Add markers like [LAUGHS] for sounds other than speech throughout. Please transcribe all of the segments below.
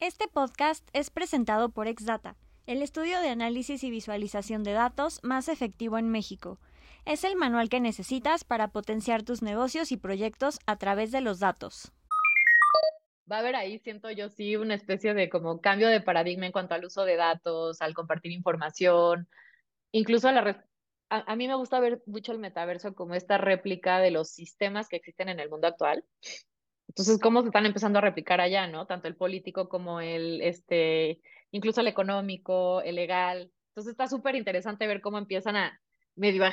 Este podcast es presentado por Exdata, el estudio de análisis y visualización de datos más efectivo en México. Es el manual que necesitas para potenciar tus negocios y proyectos a través de los datos. Va a haber ahí, siento yo, sí, una especie de como cambio de paradigma en cuanto al uso de datos, al compartir información, incluso a la... A, a mí me gusta ver mucho el metaverso como esta réplica de los sistemas que existen en el mundo actual. Entonces, cómo se están empezando a replicar allá, ¿no? Tanto el político como el, este, incluso el económico, el legal. Entonces, está súper interesante ver cómo empiezan a medio a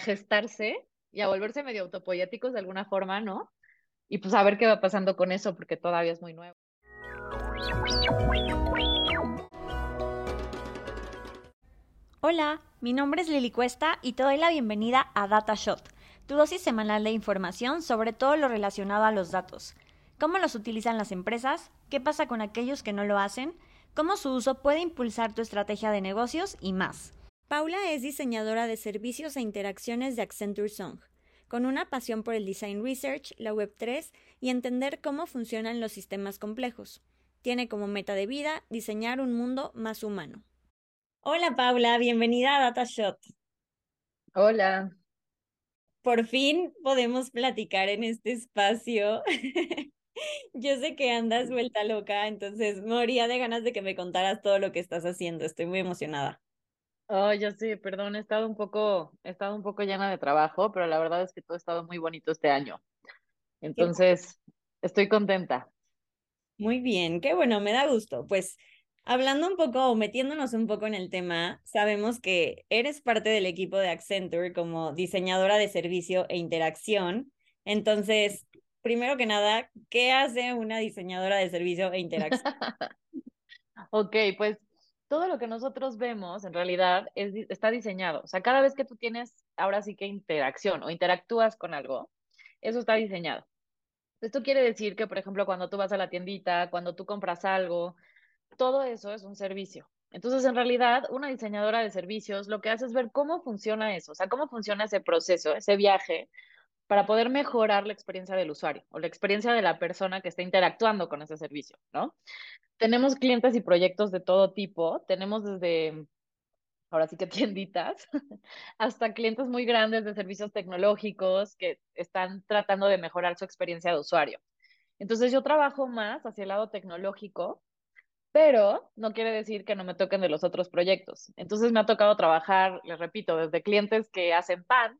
y a volverse medio autopoyéticos de alguna forma, ¿no? Y pues a ver qué va pasando con eso, porque todavía es muy nuevo. Hola, mi nombre es Lili Cuesta y te doy la bienvenida a DataShot, tu dosis semanal de información sobre todo lo relacionado a los datos. ¿Cómo los utilizan las empresas? ¿Qué pasa con aquellos que no lo hacen? ¿Cómo su uso puede impulsar tu estrategia de negocios? Y más. Paula es diseñadora de servicios e interacciones de Accenture Song, con una pasión por el design research, la Web3 y entender cómo funcionan los sistemas complejos. Tiene como meta de vida diseñar un mundo más humano. Hola Paula, bienvenida a DataShot. Hola. Por fin podemos platicar en este espacio. [LAUGHS] [LAUGHS] Yo sé que andas vuelta loca, entonces moría de ganas de que me contaras todo lo que estás haciendo. Estoy muy emocionada. Oh, ya sé, perdón, he estado un poco, he estado un poco llena de trabajo, pero la verdad es que todo ha estado muy bonito este año. Entonces, estoy contenta. Muy bien, qué bueno, me da gusto. Pues hablando un poco o metiéndonos un poco en el tema, sabemos que eres parte del equipo de Accenture como diseñadora de servicio e interacción. Entonces, primero que nada, ¿qué hace una diseñadora de servicio e interacción? [LAUGHS] ok, pues todo lo que nosotros vemos en realidad es, está diseñado. O sea, cada vez que tú tienes ahora sí que interacción o interactúas con algo, eso está diseñado. Esto quiere decir que, por ejemplo, cuando tú vas a la tiendita, cuando tú compras algo, todo eso es un servicio. Entonces, en realidad, una diseñadora de servicios lo que hace es ver cómo funciona eso, o sea, cómo funciona ese proceso, ese viaje, para poder mejorar la experiencia del usuario o la experiencia de la persona que está interactuando con ese servicio, ¿no? Tenemos clientes y proyectos de todo tipo, tenemos desde, ahora sí que [LAUGHS] tienditas, hasta clientes muy grandes de servicios tecnológicos que están tratando de mejorar su experiencia de usuario. Entonces yo trabajo más hacia el lado tecnológico, pero no quiere decir que no me toquen de los otros proyectos. Entonces me ha tocado trabajar, les repito, desde clientes que hacen pan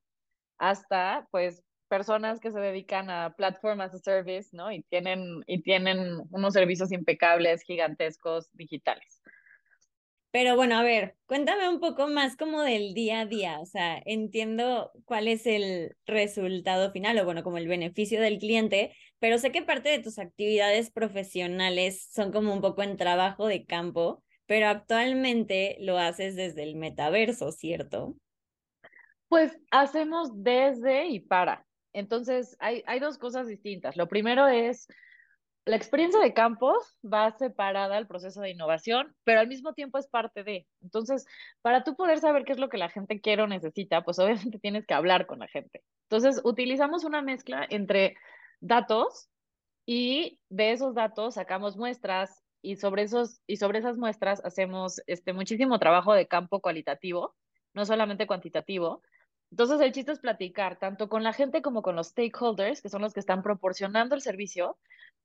hasta pues personas que se dedican a platform as a service, ¿no? Y tienen, y tienen unos servicios impecables, gigantescos, digitales. Pero bueno, a ver, cuéntame un poco más como del día a día, o sea, entiendo cuál es el resultado final o bueno, como el beneficio del cliente, pero sé que parte de tus actividades profesionales son como un poco en trabajo de campo, pero actualmente lo haces desde el metaverso, ¿cierto? Pues hacemos desde y para. Entonces, hay, dos cosas distintas. Lo primero es, la experiencia de campos va separada al proceso de innovación, pero al mismo tiempo es parte de. Entonces, para tú poder saber qué es lo que la gente quiere o necesita, pues [LAUGHS] obviamente tienes que hablar con la gente. Entonces, utilizamos una mezcla entre datos y de esos datos sacamos muestras y sobre esos y sobre esas muestras hacemos este muchísimo trabajo de campo cualitativo, no solamente cuantitativo, entonces, el chiste es platicar tanto con la gente como con los stakeholders, que son los que están proporcionando el servicio,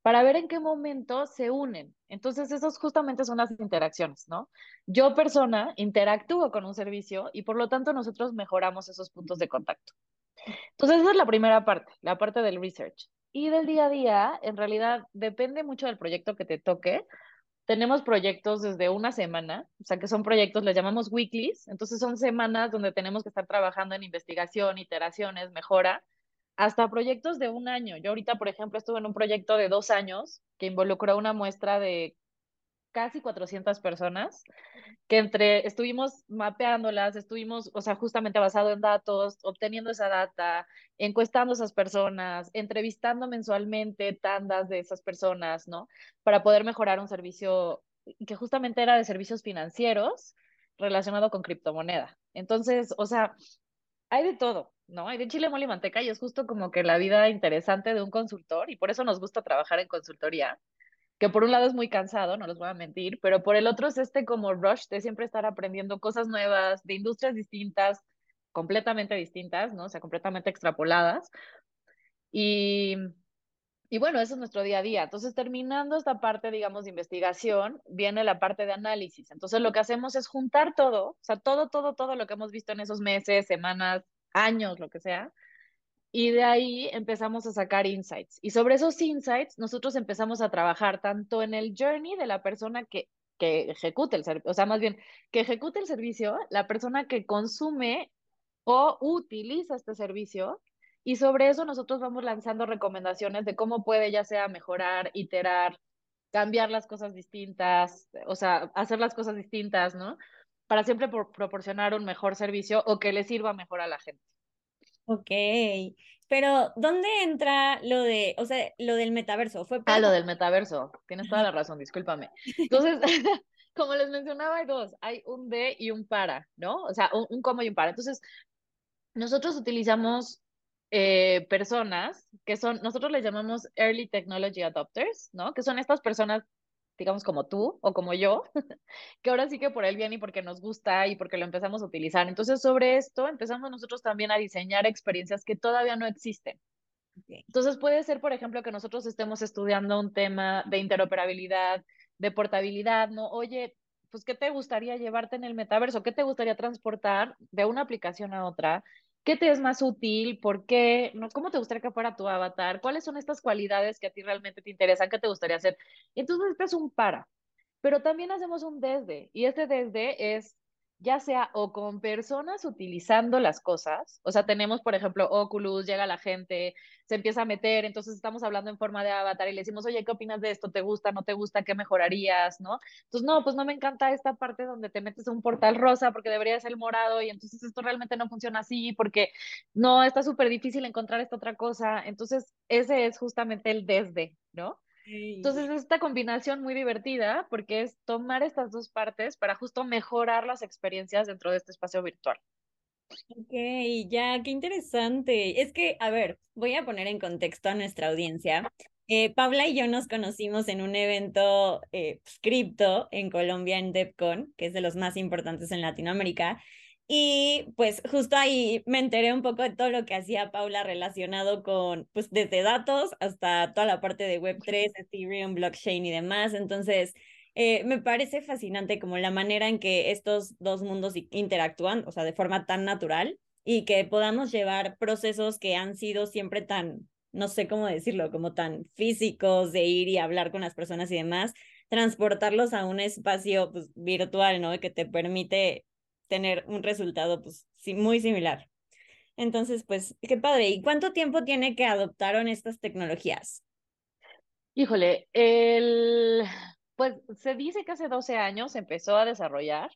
para ver en qué momento se unen. Entonces, esos justamente son las interacciones, ¿no? Yo, persona, interactúo con un servicio y por lo tanto nosotros mejoramos esos puntos de contacto. Entonces, esa es la primera parte, la parte del research. Y del día a día, en realidad, depende mucho del proyecto que te toque, tenemos proyectos desde una semana, o sea que son proyectos, les llamamos weeklies, entonces son semanas donde tenemos que estar trabajando en investigación, iteraciones, mejora, hasta proyectos de un año. Yo ahorita, por ejemplo, estuve en un proyecto de dos años que involucró una muestra de casi 400 personas, que entre estuvimos mapeándolas, estuvimos, o sea, justamente basado en datos, obteniendo esa data, encuestando a esas personas, entrevistando mensualmente tandas de esas personas, ¿no? Para poder mejorar un servicio que justamente era de servicios financieros relacionado con criptomoneda. Entonces, o sea, hay de todo, ¿no? Hay de chile, mole y manteca y es justo como que la vida interesante de un consultor y por eso nos gusta trabajar en consultoría que por un lado es muy cansado, no les voy a mentir, pero por el otro es este como rush de siempre estar aprendiendo cosas nuevas, de industrias distintas, completamente distintas, ¿no? O sea, completamente extrapoladas. Y, y bueno, eso es nuestro día a día. Entonces, terminando esta parte, digamos, de investigación, viene la parte de análisis. Entonces, lo que hacemos es juntar todo, o sea, todo, todo, todo lo que hemos visto en esos meses, semanas, años, lo que sea, y de ahí empezamos a sacar insights. Y sobre esos insights, nosotros empezamos a trabajar tanto en el journey de la persona que, que ejecute el servicio, o sea, más bien, que ejecute el servicio, la persona que consume o utiliza este servicio. Y sobre eso nosotros vamos lanzando recomendaciones de cómo puede ya sea mejorar, iterar, cambiar las cosas distintas, o sea, hacer las cosas distintas, ¿no? Para siempre proporcionar un mejor servicio o que le sirva mejor a la gente. Ok, pero ¿dónde entra lo de, o sea, lo del metaverso? ¿Fue Ah, lo del metaverso, tienes toda la razón, discúlpame. Entonces, [LAUGHS] como les mencionaba, hay dos, hay un de y un para, ¿no? O sea, un, un como y un para. Entonces, nosotros utilizamos eh, personas que son, nosotros les llamamos Early Technology Adopters, ¿no? Que son estas personas, digamos, como tú o como yo, [LAUGHS] que ahora sí que por el bien y porque nos gusta y porque lo empezamos a utilizar. Entonces, sobre esto empezamos nosotros también a diseñar experiencias que todavía no existen. Entonces, puede ser, por ejemplo, que nosotros estemos estudiando un tema de interoperabilidad, de portabilidad, ¿no? Oye, pues, ¿qué te gustaría llevarte en el metaverso? ¿Qué te gustaría transportar de una aplicación a otra? ¿Qué te es más útil? ¿Por qué? ¿Cómo te gustaría que fuera tu avatar? ¿Cuáles son estas cualidades que a ti realmente te interesan? ¿Qué te gustaría hacer? Entonces, este es un para. Pero también hacemos un desde. Y este desde es ya sea o con personas utilizando las cosas, o sea, tenemos, por ejemplo, Oculus, llega la gente, se empieza a meter, entonces estamos hablando en forma de avatar y le decimos, oye, ¿qué opinas de esto? ¿Te gusta? ¿No te gusta? ¿Qué mejorarías? ¿No? Entonces, no, pues no me encanta esta parte donde te metes a un portal rosa porque debería ser morado y entonces esto realmente no funciona así porque no, está súper difícil encontrar esta otra cosa. Entonces, ese es justamente el desde, ¿no? Entonces, esta combinación muy divertida porque es tomar estas dos partes para justo mejorar las experiencias dentro de este espacio virtual. Ok, ya, qué interesante. Es que, a ver, voy a poner en contexto a nuestra audiencia. Eh, Paula y yo nos conocimos en un evento eh, cripto en Colombia, en DevCon, que es de los más importantes en Latinoamérica. Y pues justo ahí me enteré un poco de todo lo que hacía Paula relacionado con, pues desde datos hasta toda la parte de Web3, Ethereum, blockchain y demás. Entonces, eh, me parece fascinante como la manera en que estos dos mundos interactúan, o sea, de forma tan natural y que podamos llevar procesos que han sido siempre tan, no sé cómo decirlo, como tan físicos de ir y hablar con las personas y demás, transportarlos a un espacio pues, virtual, ¿no? Que te permite tener un resultado pues muy similar. Entonces, pues, qué padre. ¿Y cuánto tiempo tiene que adoptaron estas tecnologías? Híjole, el, pues se dice que hace 12 años empezó a desarrollar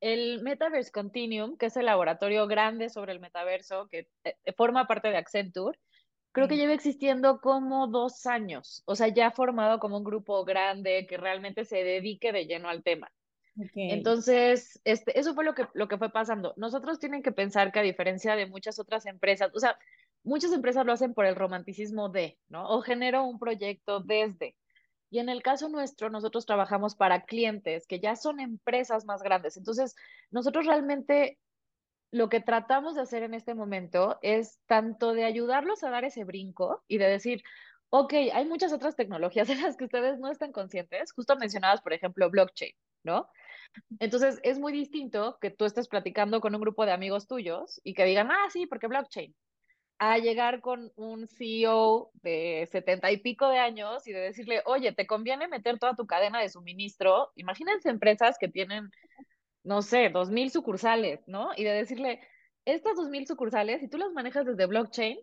el Metaverse Continuum, que es el laboratorio grande sobre el metaverso que eh, forma parte de Accenture. Creo que lleva existiendo como dos años, o sea, ya formado como un grupo grande que realmente se dedique de lleno al tema. Entonces, este, eso fue lo que, lo que fue pasando. Nosotros tienen que pensar que a diferencia de muchas otras empresas, o sea, muchas empresas lo hacen por el romanticismo de, ¿no? O genero un proyecto desde. Y en el caso nuestro, nosotros trabajamos para clientes que ya son empresas más grandes. Entonces, nosotros realmente lo que tratamos de hacer en este momento es tanto de ayudarlos a dar ese brinco y de decir, ok, hay muchas otras tecnologías [LAUGHS] en las que ustedes no están conscientes. Justo mencionadas, por ejemplo, blockchain, ¿no? Entonces, es muy distinto que tú estés platicando con un grupo de amigos tuyos y que digan, ah, sí, porque blockchain, a llegar con un CEO de setenta y pico de años y de decirle, oye, ¿te conviene meter toda tu cadena de suministro? Imagínense empresas que tienen, no sé, dos mil sucursales, ¿no? Y de decirle, estas dos mil sucursales, si tú las manejas desde blockchain,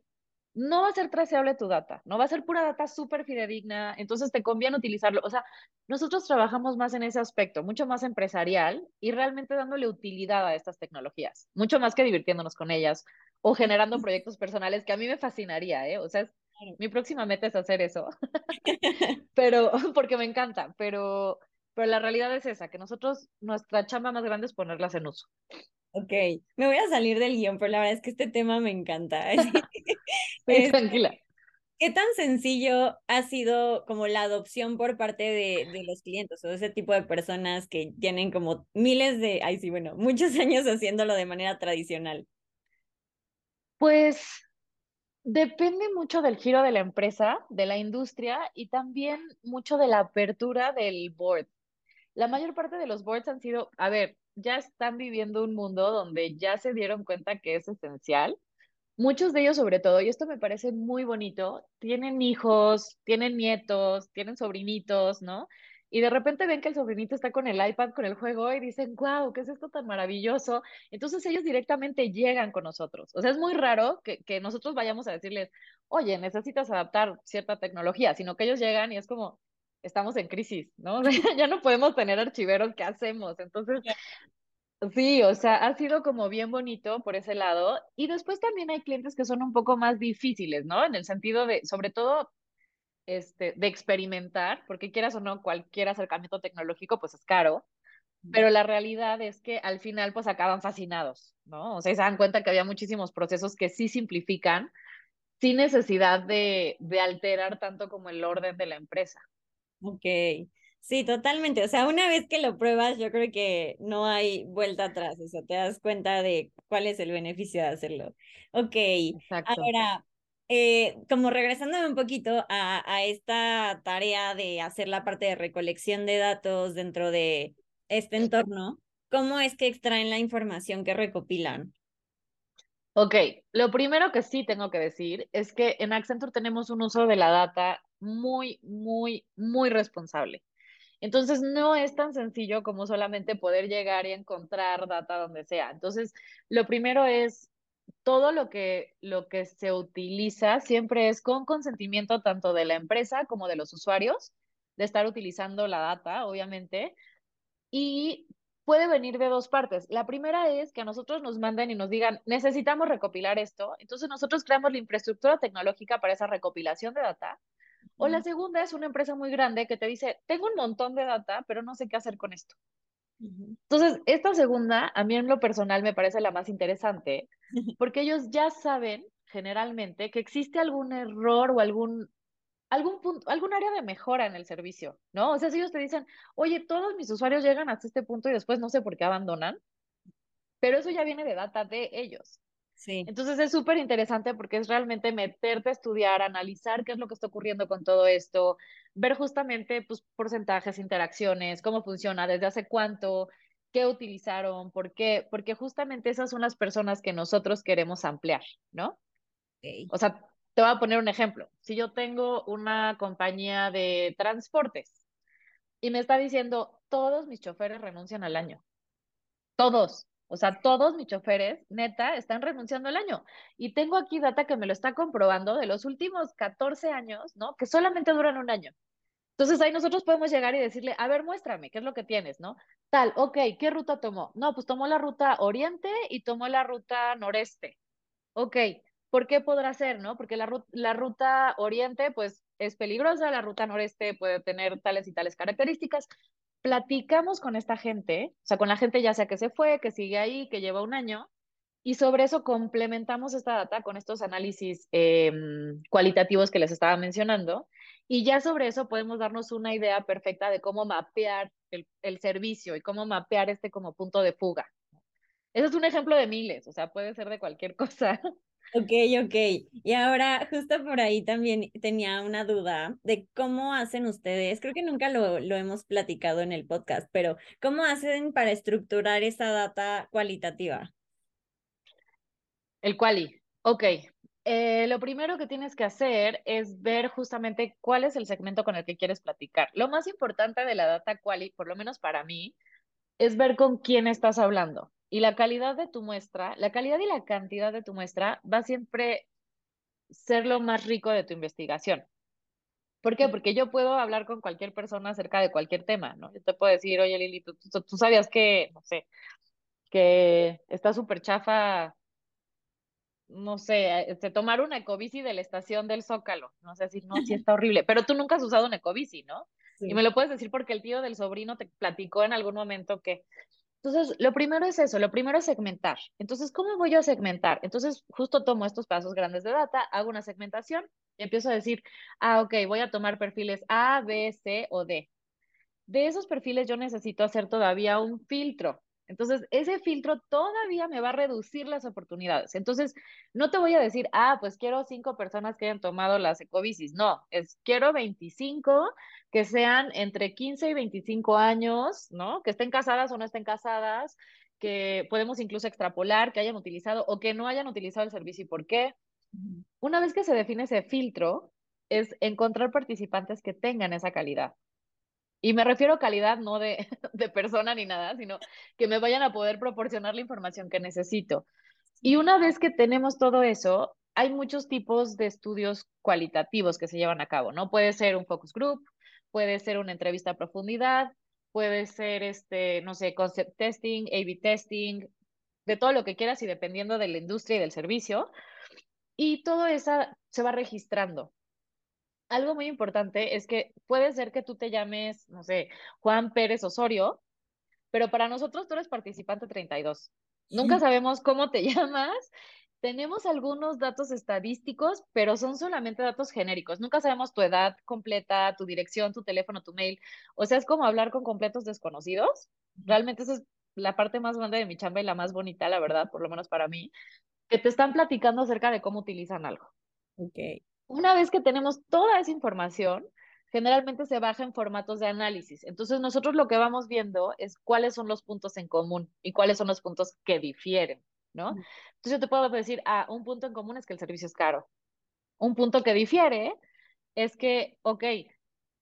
no va a ser traceable tu data, no va a ser pura data súper fidedigna, entonces te conviene utilizarlo. O sea, nosotros trabajamos más en ese aspecto, mucho más empresarial y realmente dándole utilidad a estas tecnologías, mucho más que divirtiéndonos con ellas o generando proyectos personales que a mí me fascinaría, ¿eh? O sea, mi próxima meta es hacer eso, [LAUGHS] pero [LAUGHS] porque me encanta, pero, pero la realidad es esa, que nosotros, nuestra chamba más grande es ponerlas en uso. Ok, me voy a salir del guion, pero la verdad es que este tema me encanta. [LAUGHS] [LAUGHS] tranquila. ¿Qué tan sencillo ha sido como la adopción por parte de, de, los clientes o de ese tipo de personas que tienen como miles de, ay sí, bueno, muchos [LAUGHS] años haciéndolo de manera tradicional? Pues depende mucho del giro de la empresa, de la industria y también mucho de la apertura del board. La mayor parte de los boards han sido, a ver, ya están viviendo un mundo donde ya se dieron cuenta que es esencial Muchos de ellos, sobre todo, y esto me parece muy bonito, tienen hijos, tienen nietos, tienen sobrinitos, ¿no? Y de repente ven que el sobrinito está con el iPad, con el juego, y dicen, wow, ¿qué es esto tan maravilloso? Entonces ellos directamente llegan con nosotros. O sea, es muy raro que, que nosotros vayamos a decirles, oye, necesitas adaptar cierta tecnología, sino que ellos llegan y es como, estamos en crisis, ¿no? [LAUGHS] ya no podemos tener archiveros, ¿qué hacemos? Entonces, Sí, o sea, ha sido como bien bonito por ese lado. Y después también hay clientes que son un poco más difíciles, ¿no? En el sentido de, sobre todo, este, de experimentar, porque quieras o no, cualquier acercamiento tecnológico, pues es caro. Pero la realidad es que al final, pues acaban fascinados, ¿no? O sea, se dan cuenta que había muchísimos procesos que sí simplifican, sin necesidad de, de alterar tanto como el orden de la empresa. Ok. Sí, totalmente. O sea, una vez que lo pruebas, yo creo que no hay vuelta atrás. O sea, te das cuenta de cuál es el beneficio de hacerlo. Ok. Exacto. Ahora, eh, como regresándome un poquito a, a esta tarea de hacer la parte de recolección de datos dentro de este entorno, ¿cómo es que extraen la información que recopilan? Ok, lo primero que sí tengo que decir es que en Accenture tenemos un uso de la data muy, muy, muy responsable. Entonces, no es tan sencillo como solamente poder llegar y encontrar data donde sea. Entonces, lo primero es todo lo que, lo que se utiliza siempre es con consentimiento tanto de la empresa como de los usuarios, de estar utilizando la data, obviamente, y puede venir de dos partes. La primera es que a nosotros nos manden y nos digan, necesitamos recopilar esto, entonces nosotros creamos la infraestructura tecnológica para esa recopilación de data o la segunda es una empresa muy grande que te dice, tengo un montón de data, pero no sé qué hacer con esto. Entonces, esta segunda, a mí en lo personal me parece la más interesante, [LAUGHS] porque ellos ya saben generalmente que existe algún error o algún, algún punto, algún área de mejora en el servicio, ¿no? O sea, si ellos te dicen, oye, todos mis usuarios llegan hasta este punto y después no sé por qué abandonan, pero eso ya viene de data de ellos. Entonces es súper interesante porque es realmente meterte a estudiar, analizar qué es lo que está ocurriendo con todo esto, ver justamente pues, porcentajes, interacciones, cómo funciona, desde hace cuánto, qué utilizaron, por qué, porque justamente esas son las personas que nosotros queremos ampliar, ¿no? O sea, te voy a poner un ejemplo. Si yo tengo una compañía de transportes y me está diciendo, todos mis choferes renuncian al año, todos, o sea, todos mis choferes, neta, están renunciando al año. Y tengo aquí data que me lo está comprobando de los últimos 14 años, ¿no? Que solamente duran un año. Entonces ahí nosotros podemos llegar y decirle, a ver, muéstrame, ¿qué es lo que tienes, no? Tal, ok, ¿qué ruta tomó? No, pues tomó la ruta oriente y tomó la ruta noreste. Ok, ¿por qué podrá ser, no? Porque la, la ruta oriente, pues, es peligrosa, la ruta noreste puede tener tales y tales características platicamos con esta gente, o sea, con la gente ya sea que se fue, que sigue ahí, que lleva un año, y sobre eso complementamos esta data con estos análisis em, cualitativos que les estaba mencionando, y ya sobre eso podemos darnos una idea perfecta de cómo mapear el, el servicio y cómo mapear este como punto de fuga. Ese es un ejemplo de miles, o sea, puede ser de cualquier [LAUGHS] cosa. Ok, ok. Y ahora, justo por ahí también tenía una duda de cómo hacen ustedes, creo que nunca lo, lo hemos platicado en el podcast, pero ¿cómo hacen para estructurar esa data cualitativa? El quali. Ok. Eh, lo primero que tienes que hacer es ver justamente cuál es el segmento con el que quieres platicar. Lo más importante de la data quali, por lo menos para mí, es ver con quién estás hablando. Y la calidad de tu muestra, la calidad y la cantidad de tu muestra va a siempre ser lo más rico de tu investigación. ¿Por qué? Porque yo puedo hablar con cualquier persona acerca de cualquier tema, ¿no? Yo te puedo decir, oye Lili, tú, sabías que, no sé, que está súper chafa, no sé, este, tomar una ecobici de la estación del Zócalo, no sé, decir, no, sí [LAUGHS] está horrible, pero tú nunca has usado una ecobici, ¿no? Y me lo puedes decir porque el tío del sobrino te platicó en algún momento que entonces, lo primero es eso, lo primero es segmentar. Entonces, ¿cómo voy a segmentar? Entonces, justo tomo estos pasos grandes de data, hago una segmentación Y empiezo a decir, ah, ok, voy a tomar perfiles A, B, C o D. De esos perfiles yo necesito hacer todavía un filtro. Entonces, ese filtro todavía me va a reducir las oportunidades. Entonces, no te voy a decir, ah, pues quiero cinco personas que hayan tomado las ecobicis. No, es quiero 25 que sean entre 15 y 25 años, ¿no? Que estén casadas o no estén casadas, que podemos incluso extrapolar, que hayan utilizado o que no hayan utilizado el servicio y por qué. Una vez que se define ese filtro, es encontrar participantes que tengan esa calidad. Y me refiero a calidad no [LAUGHS] de, persona ni nada, sino que me vayan a poder proporcionar la información que necesito. Y una vez que tenemos todo eso, hay muchos tipos de estudios cualitativos que se llevan a cabo, ¿no? Puede ser un focus group, puede ser una entrevista a profundidad, puede ser, este, no sé, concept testing, A-B testing, de todo lo que quieras y dependiendo de la industria y del servicio. Y todo eso se va registrando algo muy importante es que puede ser que tú te llames, no sé, Juan Pérez Osorio, pero para nosotros tú eres participante 32. Nunca sabemos cómo te [LAUGHS] llamas. Tenemos algunos datos estadísticos, pero son solamente datos genéricos. Nunca sabemos tu edad completa, tu dirección, tu teléfono, tu mail. O sea, es como hablar con completos desconocidos. Realmente esa es la parte más grande de mi chamba y la más bonita, la verdad, por lo menos para mí, que te están platicando acerca de cómo utilizan algo. Ok. Una vez que tenemos toda esa información, generalmente se baja en formatos de análisis. Entonces nosotros lo que vamos viendo es cuáles son los puntos en común y cuáles son los puntos que difieren, ¿no? Entonces yo te puedo decir, ah, un punto en común es que el servicio es caro. Un punto que difiere es que, ok,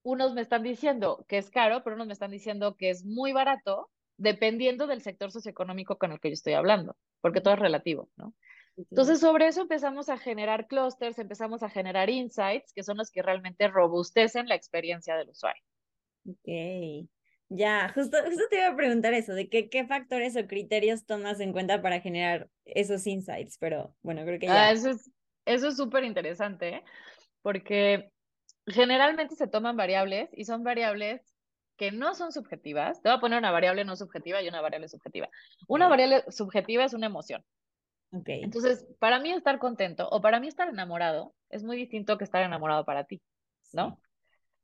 unos me están diciendo que es caro, pero unos me están diciendo que es muy barato, dependiendo del sector socioeconómico con el que yo estoy hablando, porque todo es relativo, ¿no? Entonces, sobre eso empezamos a generar clusters, empezamos a generar insights, que son los que realmente robustecen la experiencia del usuario. Ok. Ya, justo, justo te iba a preguntar eso, de qué, qué factores o criterios tomas en cuenta para generar esos insights, pero bueno, creo que ya. Ah, eso es eso es súper interesante, ¿eh? porque generalmente se toman variables y son variables que no son subjetivas. Te voy a poner una variable no subjetiva y una variable subjetiva. Una variable subjetiva es una emoción. Entonces, para mí estar contento o para mí estar enamorado es muy distinto que estar enamorado para ti, ¿no?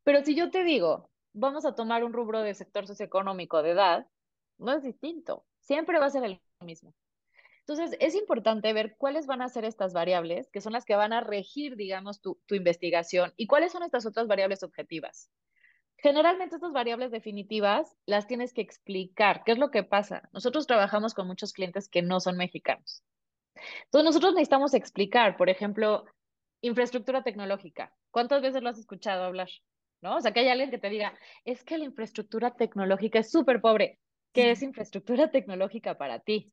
Pero si yo te digo, vamos a tomar un rubro de sector socioeconómico de edad, no es distinto, siempre va a ser el mismo. Entonces, es importante ver cuáles van a ser estas variables, que son las que van a regir, digamos, tu, tu investigación, y cuáles son estas otras variables objetivas. Generalmente estas variables definitivas las tienes que explicar. ¿Qué es lo que pasa? Nosotros trabajamos con muchos clientes que no son mexicanos. Entonces nosotros necesitamos explicar, por ejemplo, infraestructura tecnológica. ¿Cuántas veces lo has escuchado hablar? ¿No? O sea, que hay alguien que te diga, es que la infraestructura tecnológica es súper pobre. ¿Qué es [LAUGHS] infraestructura tecnológica para ti?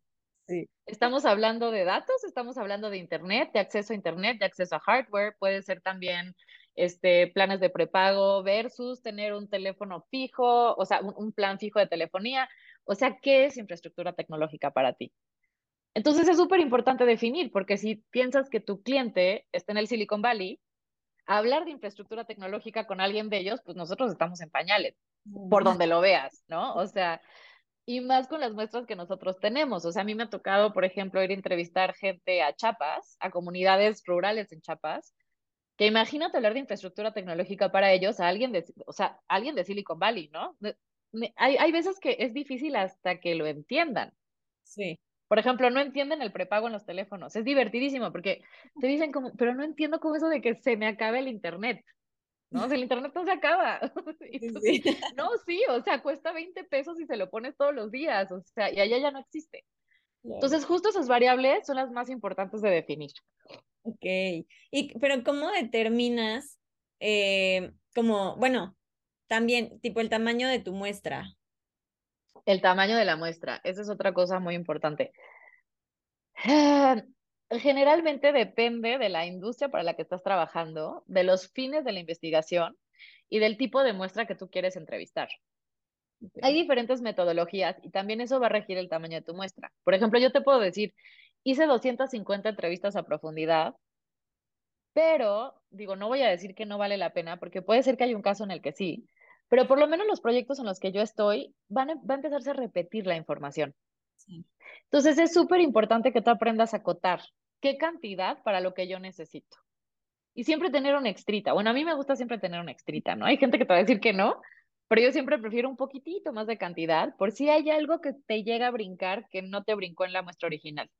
Sí. Estamos hablando de datos, estamos hablando de Internet, de acceso a Internet, de acceso a hardware, puede ser también este, planes de prepago versus tener un teléfono fijo, o sea, un plan fijo de telefonía. O sea, ¿qué es infraestructura tecnológica para ti? Entonces es súper importante definir, porque si piensas que tu cliente está en el Silicon Valley, hablar de infraestructura tecnológica con alguien de ellos, pues nosotros estamos en pañales, por donde lo veas, ¿no? O sea, y más con las muestras que nosotros tenemos. O sea, a mí me ha tocado, por ejemplo, ir a entrevistar gente a Chiapas, a comunidades rurales en Chiapas, que imagínate hablar de infraestructura tecnológica para ellos a alguien de, o sea, alguien de Silicon Valley, ¿no? Hay, hay veces que es difícil hasta que lo entiendan. Sí. Por ejemplo, no entienden el prepago en los teléfonos. Es divertidísimo porque te dicen como, pero no entiendo cómo eso de que se me acabe el internet. ¿No? Si el internet no se acaba. [LAUGHS] No, sí, o sea, cuesta 20 pesos y se lo pones todos los días, o sea, y allá ya no existe. Entonces, justo esas variables son las más importantes de definir. Ok, y, pero ¿cómo determinas, eh, como, bueno, también, tipo el tamaño de tu muestra? El tamaño de la muestra, esa es otra cosa muy importante. Ah, generalmente depende de la industria para la que estás trabajando, de los fines de la investigación y del tipo de muestra que tú quieres entrevistar. Hay diferentes metodologías y también eso va a regir el tamaño de tu muestra. Por ejemplo, yo te puedo decir, hice 250 entrevistas a profundidad, pero digo, no voy a decir que no vale la pena porque puede ser que hay un caso en el que sí, pero por lo menos los proyectos en los que yo estoy van a, va a empezarse a repetir la información. Entonces es súper importante que tú aprendas a acotar qué cantidad para lo que yo necesito. y siempre tener una extrita. Bueno, a mí me gusta siempre tener una extrita, ¿no? Hay gente que te va a decir que no, pero yo siempre prefiero un poquitito más de cantidad por si hay algo que te llega a brincar que no te brincó en la muestra original.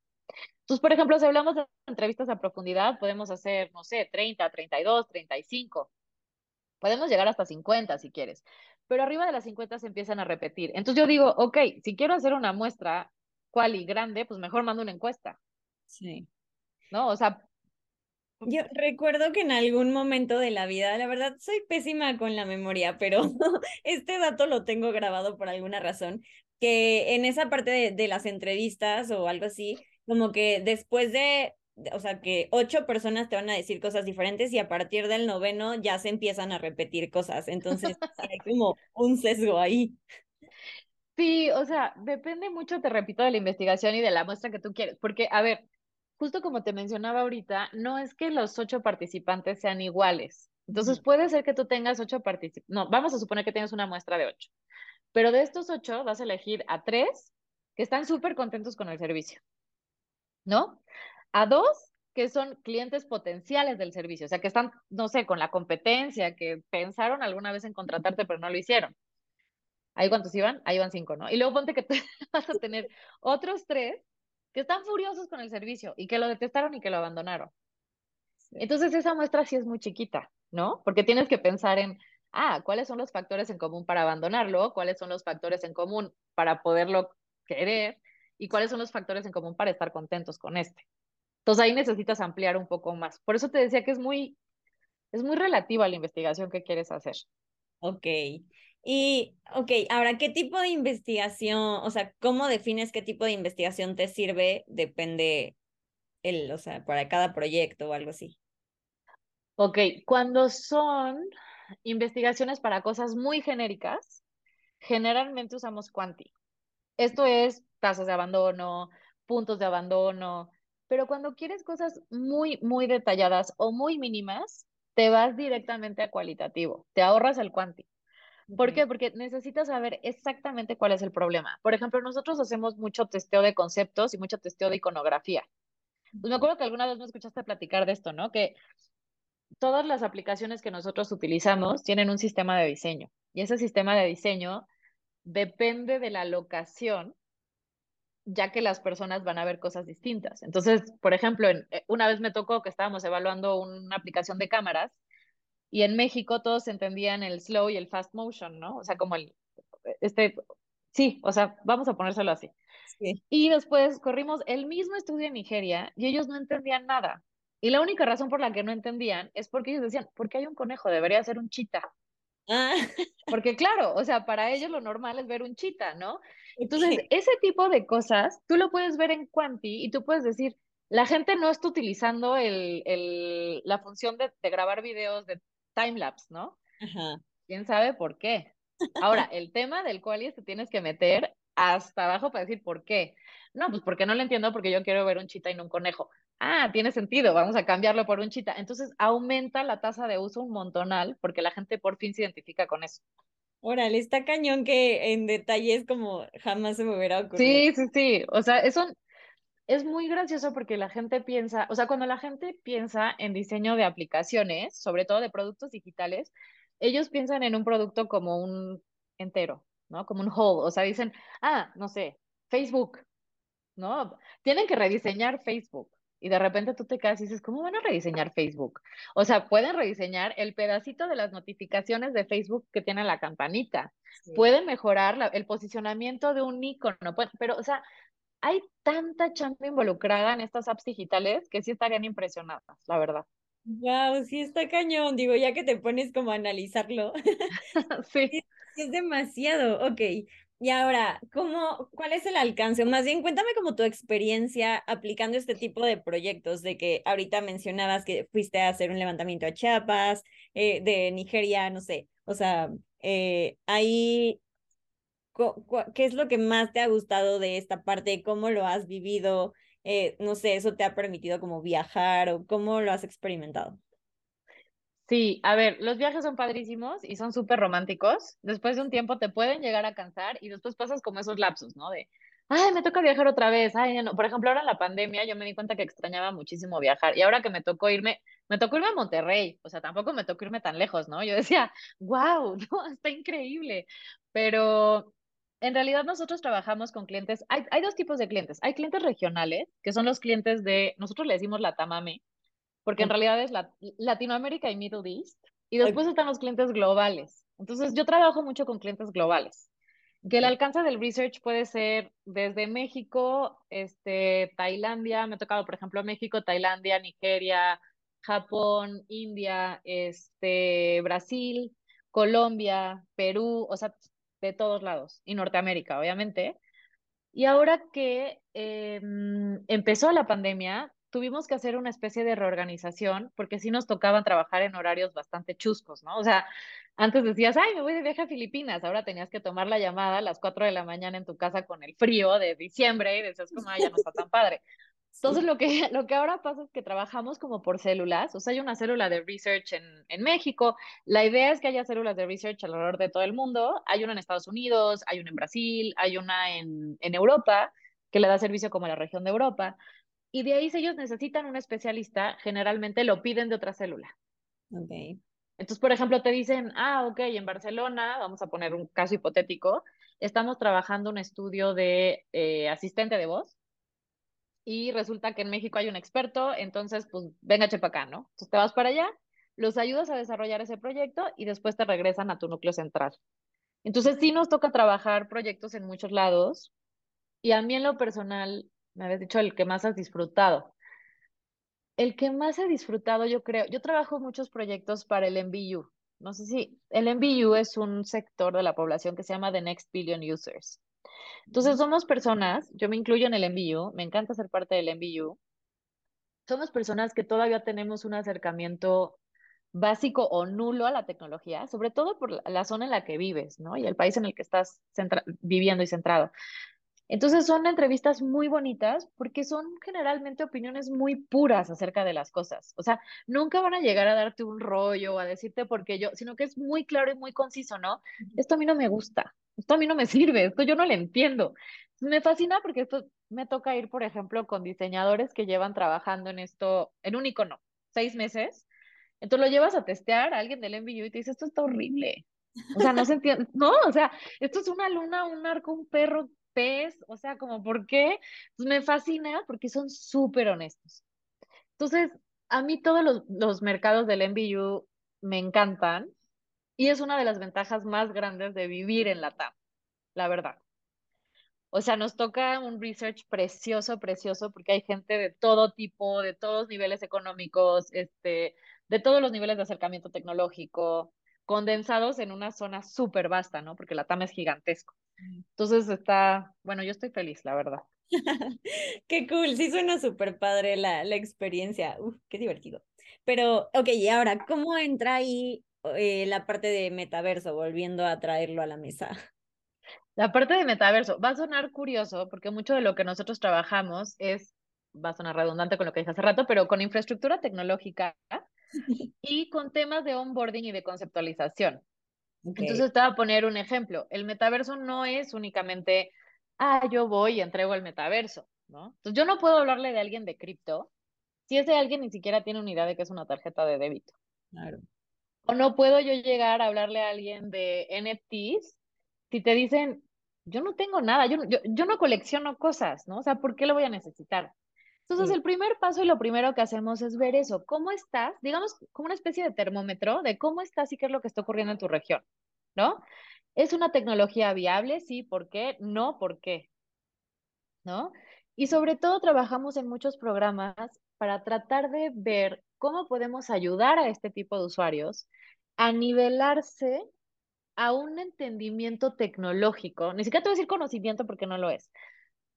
Entonces, por ejemplo, si hablamos de entrevistas a profundidad, podemos hacer, no sé, 30, 32, 35. Podemos llegar hasta 50 si quieres, pero arriba de las 50 se empiezan a repetir. Entonces yo digo, ok, si quiero hacer una muestra cual y grande, pues mejor mando una encuesta. Sí. ¿No? O sea, yo recuerdo que en algún momento de la vida, la verdad soy pésima con la memoria, pero [LAUGHS] este dato lo tengo grabado por alguna razón, que en esa parte de, de las entrevistas o algo así, como que después de, o sea, que ocho personas te van a decir cosas diferentes y a partir del noveno ya se empiezan a repetir cosas. Entonces [LAUGHS] hay como un sesgo ahí. Sí, o sea, depende mucho, te repito, de la investigación y de la muestra que tú quieres, porque, a ver, justo como te mencionaba ahorita, no es que los ocho participantes sean iguales. Entonces puede ser que tú tengas ocho participantes, no, vamos a suponer que tienes una muestra de ocho, pero de estos ocho vas a elegir a tres que están súper contentos con el servicio, ¿no? A dos que son clientes potenciales del servicio, o sea, que están, no sé, con la competencia, que pensaron alguna vez en contratarte, pero no lo hicieron. ¿Ahí cuántos iban? Ahí van cinco, ¿no? Y luego ponte que [LAUGHS] vas a tener otros tres que están furiosos con el servicio y que lo detestaron y que lo abandonaron. Entonces esa muestra sí es muy chiquita, ¿no? Porque tienes que pensar en, ah, ¿cuáles son los factores en común para abandonarlo? ¿Cuáles son los factores en común para poderlo querer? ¿Y cuáles son los factores en común para estar contentos con este? Entonces ahí necesitas ampliar un poco más. Por eso te decía que es muy, es muy relativa la investigación que quieres hacer. Ok. Y, ok, ahora, ¿qué tipo de investigación, o sea, cómo defines qué tipo de investigación te sirve? Depende, el, o sea, para cada proyecto o algo así. Ok, cuando son investigaciones para cosas muy genéricas, generalmente usamos Quanti. Esto es tasas de abandono, puntos de abandono, pero cuando quieres cosas muy, muy detalladas o muy mínimas, te vas directamente a cualitativo, te ahorras el Quanti. ¿Por qué? Porque necesitas saber exactamente cuál es el problema. Por ejemplo, nosotros hacemos mucho testeo de conceptos y mucho testeo de iconografía. Pues me acuerdo que alguna vez me escuchaste platicar de esto, ¿no? Que todas las aplicaciones que nosotros utilizamos tienen un sistema de diseño y ese sistema de diseño depende de la locación, ya que las personas van a ver cosas distintas. Entonces, por ejemplo, eh, una vez me tocó que estábamos evaluando una aplicación de cámaras y en México todos entendían el slow y el fast motion, ¿no? O sea, como el, este, sí, o sea, vamos a ponérselo así. Sí. Y después corrimos el mismo estudio en Nigeria y ellos no entendían nada. Y la única razón por la que no entendían es porque ellos decían, ¿por qué hay un conejo? Debería ser un chita. Ah. Porque claro, o sea, para ellos lo normal es ver un chita, ¿no? Entonces, ese tipo de cosas, tú lo puedes ver en Quanti y tú puedes decir, la gente no está utilizando el, el, la función de, de grabar videos de timelapse, ¿no? Ajá. ¿Quién sabe por qué? Ahora, el tema del cual te tienes que meter hasta abajo para decir por qué. No, pues porque no lo entiendo, porque yo quiero ver un chita y no un conejo. Ah, tiene sentido, vamos a cambiarlo por un chita. Entonces aumenta la tasa de uso un montonal porque la gente por fin se identifica con eso. Órale, está cañón que en detalles como jamás se me hubiera ocurrido. Sí, sí, sí. O sea, eso es muy gracioso porque la gente piensa, o sea, cuando la gente piensa en diseño de aplicaciones, sobre todo de productos digitales, ellos piensan en un producto como un entero, ¿no? Como un whole, o sea, dicen, ah, no sé, Facebook, ¿no? Tienen que rediseñar Facebook. Y de repente tú te quedas y dices, ¿cómo van a rediseñar Facebook? O sea, pueden rediseñar el pedacito de las notificaciones de Facebook que tiene la campanita. Pueden mejorar el posicionamiento de un icono, pero, o sea, hay tanta chamba involucrada en estas apps digitales que sí estarían impresionadas, la verdad. Wow, sí está cañón, digo, ya que te pones como a analizarlo. [LAUGHS] [LAUGHS] sí. Es, demasiado, ok. Y ahora, ¿cómo, ¿cuál es el alcance? Más bien, cuéntame como tu experiencia aplicando este tipo de proyectos, de que ahorita mencionabas que fuiste a hacer un levantamiento a Chiapas, eh, de Nigeria, no sé, o sea, eh, ahí ¿Qué es lo que más te ha gustado de esta parte? ¿Cómo lo has vivido? Eh, no sé, ¿eso te ha permitido como viajar o cómo lo has experimentado? Sí, a ver, los viajes son padrísimos y son súper románticos. Después de un tiempo te pueden llegar a cansar y después pasas como esos lapsos, ¿no? De, ay, me toca viajar otra vez. Ay, no. Por ejemplo, ahora en la pandemia yo me di cuenta que extrañaba muchísimo viajar y ahora que me tocó irme, Me tocó irme a Monterrey, o sea, tampoco me tocó irme tan lejos, ¿no? Yo decía, [LAUGHS] wow, [LAUGHS] no, está increíble. Pero en realidad nosotros trabajamos con clientes, hay, hay dos tipos de clientes. Hay clientes regionales, que son los clientes de, nosotros le decimos la Tamame, porque en realidad es la, Latinoamérica y Middle East. Y después están los clientes globales. Entonces, yo trabajo mucho con clientes globales. Que el alcance del research puede ser desde México, este, Tailandia, me ha tocado, por ejemplo, México, Tailandia, Nigeria, Japón, India, este, Brasil, Colombia, Perú, o sea, de todos lados, y Norteamérica, obviamente. Y ahora que em, empezó la pandemia, tuvimos que hacer una especie de reorganización porque sí nos tocaban trabajar en horarios bastante chuscos, ¿no? O sea, antes decías, ay, me voy de viaje a Filipinas, ahora tenías que tomar la llamada a las 4 de la mañana en tu casa con el frío de diciembre y decías, como, ay, ya no está tan padre. Entonces, lo que, lo que ahora pasa es que trabajamos como por células, o sea, hay una célula de research en, en México, la idea es que haya células de research alrededor de todo el mundo, hay una en Estados Unidos, hay una en Brasil, hay una en, en Europa, que le da servicio como a la región de Europa, y de ahí si ellos necesitan un especialista, generalmente lo piden de otra célula. Ok. Entonces, por ejemplo, te dicen, ah, ok, en Barcelona, vamos a poner un caso hipotético, estamos trabajando un estudio de eh, asistente de voz y resulta que en México hay un experto, entonces, pues, venga, chepa acá, ¿no? Entonces te vas para allá, los ayudas a desarrollar ese proyecto y después te regresan a tu núcleo central. Entonces, sí nos toca trabajar proyectos en muchos lados y a mí en lo personal me habías dicho el que más has disfrutado. El que más he disfrutado, yo creo, yo trabajo muchos proyectos para el MBU. No sé si el MBU es un sector de la población que se llama The Next Billion Users. Entonces somos personas, yo me incluyo en el MBU, me encanta ser parte del MBU. Somos personas que todavía tenemos un acercamiento básico o nulo a la tecnología, sobre todo por la zona en la que vives, ¿no? Y el país en el que estás viviendo y centrado. Entonces son entrevistas muy bonitas porque son generalmente opiniones muy puras acerca de las cosas. O sea, nunca van a llegar a darte un rollo o a decirte por qué yo, sino que es muy claro y muy conciso, ¿no? Esto a mí no me gusta, esto a mí no me [LAUGHS] sirve, esto yo no le entiendo. Me fascina porque esto me toca ir, por ejemplo, con diseñadores que llevan trabajando en esto, en un icono, seis meses. Entonces lo llevas a testear a alguien del MBU y te dice, esto está horrible. O sea, no se entiende. No, o sea, esto es una luna, un arco, un perro, pez, o sea, como, ¿por qué? Pues me fascina porque son súper honestos. Entonces, a mí todos los, mercados del MBU me encantan y es una de las ventajas más grandes de vivir en la TAM, la verdad. O sea, nos toca un research precioso, precioso, porque hay gente de todo tipo, de todos niveles económicos, este, de todos los niveles de acercamiento tecnológico, condensados en una zona súper vasta, ¿no? Porque la TAM es gigantesco. Entonces está, bueno, yo estoy feliz, la verdad. [LAUGHS] qué cool, sí suena súper padre la, la experiencia. Uf, qué divertido. Pero, ok, y ahora, ¿cómo entra ahí eh, la parte de metaverso, volviendo a traerlo a la mesa? La parte de metaverso va a sonar curioso porque mucho de lo que nosotros trabajamos es, va a sonar redundante con lo que dije hace rato, pero con infraestructura tecnológica [LAUGHS] y con temas de onboarding y de conceptualización. Entonces te voy a poner un ejemplo. El metaverso no es únicamente, ah, yo voy y entrego el metaverso, ¿no? Entonces yo no puedo hablarle de alguien de cripto si ese alguien ni siquiera tiene una idea de que es una tarjeta de débito. Claro. O no puedo yo llegar a hablarle a alguien de NFTs si te dicen, yo no tengo nada, yo, yo, yo no colecciono cosas, ¿no? O sea, ¿por qué lo voy a necesitar? Entonces, el primer paso y lo primero que hacemos es ver eso, cómo estás, digamos, como una especie de termómetro de cómo estás y qué es lo que está ocurriendo en tu región, ¿no? ¿Es una tecnología viable? Sí, ¿por qué? No, ¿por qué? ¿No? Y sobre todo trabajamos en muchos programas para tratar de ver cómo podemos ayudar a este tipo de usuarios a nivelarse a un entendimiento tecnológico, ni siquiera te voy a decir conocimiento porque no lo es,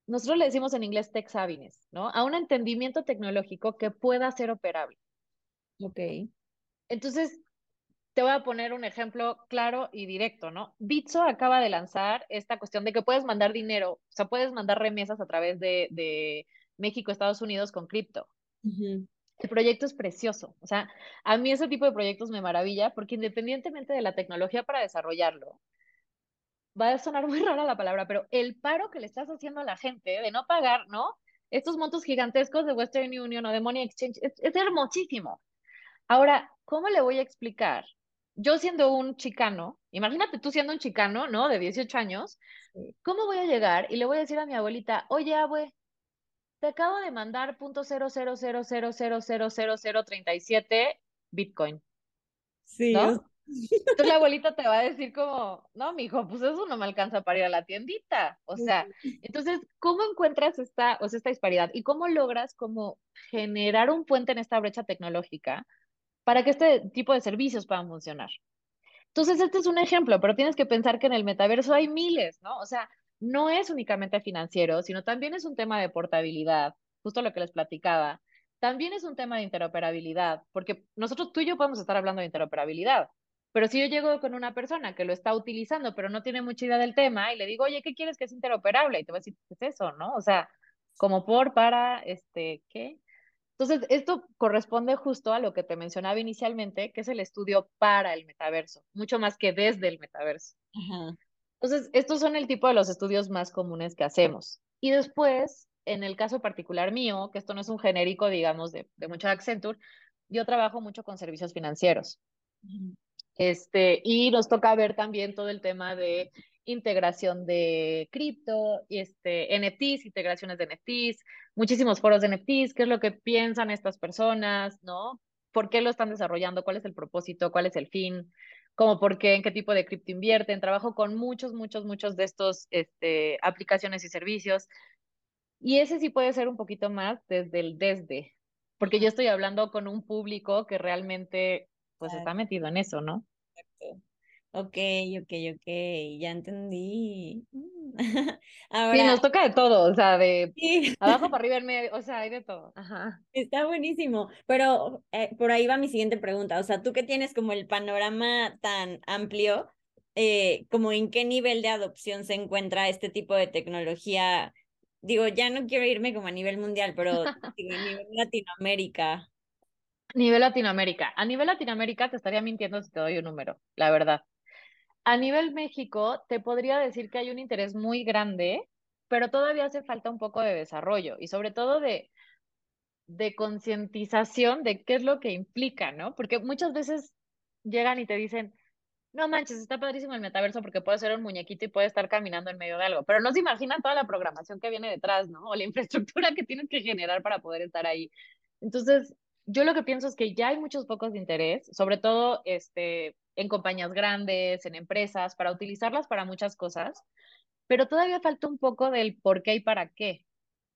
nosotros le decimos en inglés tech savviness, ¿no? A un entendimiento tecnológico que pueda ser operable. Ok. Entonces, te voy a poner un ejemplo claro y directo, ¿no? Bitso acaba de lanzar esta cuestión de que puedes mandar dinero, o sea, puedes mandar remesas a través de, de México, Estados Unidos con cripto. El proyecto es precioso, o sea, a mí ese tipo de proyectos me maravilla porque independientemente de la tecnología para desarrollarlo, va a sonar muy [LAUGHS] rara la palabra, pero el paro que le estás haciendo a la gente ¿eh? de no pagar, ¿no? Estos montos gigantescos de Western Union o de Money Exchange es, es hermosísimo. Ahora, ¿cómo le voy a explicar? Yo siendo un chicano, imagínate tú siendo un chicano, ¿no? De 18 años, ¿cómo voy a llegar y le voy a decir a mi abuelita, oye, abue, te acabo de mandar .0000000037 Bitcoin? Sí, ¿no? Entonces la abuelita te va a decir como, no, mijo, pues eso no me alcanza para ir a la tiendita. O sea, entonces, ¿cómo encuentras esta, o sea, esta disparidad? ¿Y cómo logras como generar un puente en esta brecha tecnológica para que este tipo de servicios puedan funcionar? Entonces, este es un ejemplo, pero tienes que pensar que en el metaverso hay miles, ¿no? O sea, no es únicamente financiero, sino también es un tema de portabilidad, justo lo que les platicaba. También es un tema de interoperabilidad, porque nosotros tú y yo podemos estar hablando de interoperabilidad, pero si yo llego con una persona que lo está utilizando, pero no tiene mucha idea del tema, y le digo, oye, ¿qué quieres que es interoperable? Y te va a decir, ¿qué es eso, no? O sea, como por, para, este, ¿qué? Entonces, esto corresponde justo a lo que te mencionaba inicialmente, que es el estudio para el metaverso, mucho más que desde el metaverso. Entonces, estos son el tipo de los estudios más comunes que hacemos. Y después, en el caso particular mío, que esto no es un genérico, digamos, de, de mucho Accenture, yo trabajo mucho con servicios financieros. Este, y nos toca ver también todo el tema de integración de cripto, este, NFTs, integraciones de NFTs, muchísimos foros de NFTs, qué es lo que piensan estas personas, ¿no? ¿Por qué lo están desarrollando? ¿Cuál es el propósito? ¿Cuál es el fin? ¿Cómo por qué? ¿En qué tipo de cripto invierten? Trabajo con muchos, muchos, muchos de estos este, aplicaciones y servicios. Y ese sí puede ser un poquito más desde el desde, porque yo estoy hablando con un público que realmente pues está metido en eso, ¿no? Ok, ok, ok, ya entendí. Mm. [LAUGHS] Ahora... Sí, nos toca de todo, o sea, de abajo para [LAUGHS] arriba, en medio, o sea, hay de todo. Ajá. Está buenísimo, pero eh, por ahí va mi siguiente pregunta, o sea, tú que tienes como el panorama tan amplio, eh, como en qué nivel de adopción se encuentra este tipo de tecnología, digo, ya no quiero irme como a nivel mundial, pero [LAUGHS] digo, a nivel Latinoamérica. Nivel Latinoamérica. A nivel Latinoamérica te estaría mintiendo si te doy un número, la verdad. A nivel México, te podría decir que hay un interés muy grande, pero todavía hace falta un poco de desarrollo y sobre todo de, de concientización de qué es lo que implica, ¿no? Porque muchas veces llegan y te dicen, no manches, está padrísimo el metaverso porque puede ser un muñequito y puede estar caminando en medio de algo, pero no se imaginan toda la programación que viene detrás, ¿no? O la [LAUGHS] infraestructura que tienes que generar para poder estar ahí. Entonces, yo lo que pienso es que ya hay muchos focos de interés, sobre todo este, en compañías grandes, en empresas, para utilizarlas para muchas cosas, pero todavía falta un poco del por qué y para qué,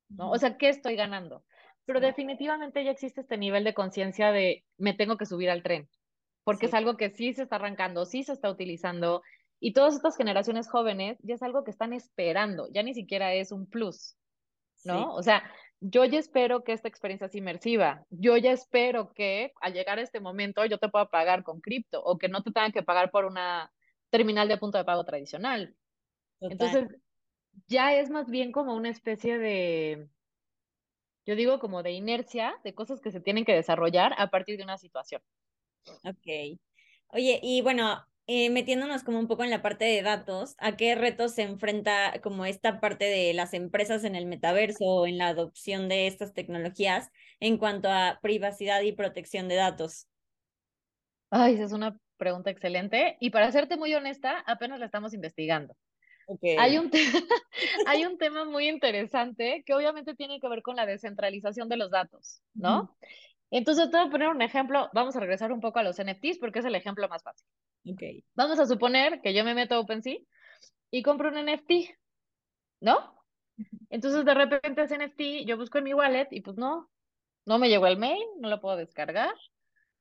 ¿no? O sea, ¿qué estoy ganando? Pero definitivamente ya existe este nivel de conciencia de me tengo que subir al tren, porque es algo que sí se está arrancando, sí se está utilizando, y todas estas generaciones jóvenes ya es algo que están esperando, ya ni siquiera es un plus, ¿no? O sea, yo ya espero que esta experiencia sea inmersiva. Yo ya espero que al llegar a este momento yo te pueda pagar con cripto o que no te tengan que pagar por una terminal de punto de pago tradicional. Entonces, ya es más bien como una especie de, yo digo como de inercia, de cosas que se tienen que desarrollar a partir de una situación. Ok. Oye, y bueno, eh, metiéndonos como un poco en la parte de datos, ¿a qué retos se enfrenta como esta parte de las empresas en el metaverso o en la adopción de estas tecnologías en cuanto a privacidad y protección de datos? Ay, esa es una pregunta excelente y para serte muy honesta, apenas la estamos investigando. Okay. Hay, un [LAUGHS] hay un tema muy interesante que obviamente tiene que ver con la descentralización de los datos, ¿no? Entonces, te voy a poner un ejemplo, vamos a regresar un poco a los NFTs porque es el ejemplo más fácil. Okay. Vamos a suponer que yo me meto a OpenSea y compro un NFT, ¿no? Entonces de repente ese NFT yo busco en mi wallet y pues no, no me llegó el mail, no lo puedo descargar,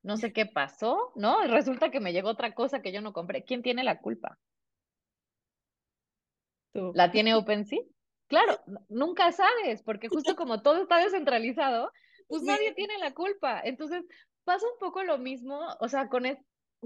no sé qué pasó, ¿no? Y resulta que me llegó otra cosa que yo no compré. ¿Quién tiene la culpa? Tú. ¿La tiene OpenSea? Claro, nunca sabes, porque justo como todo está descentralizado, pues nadie tiene la culpa. Entonces, pasa un poco lo mismo, o sea, con, es,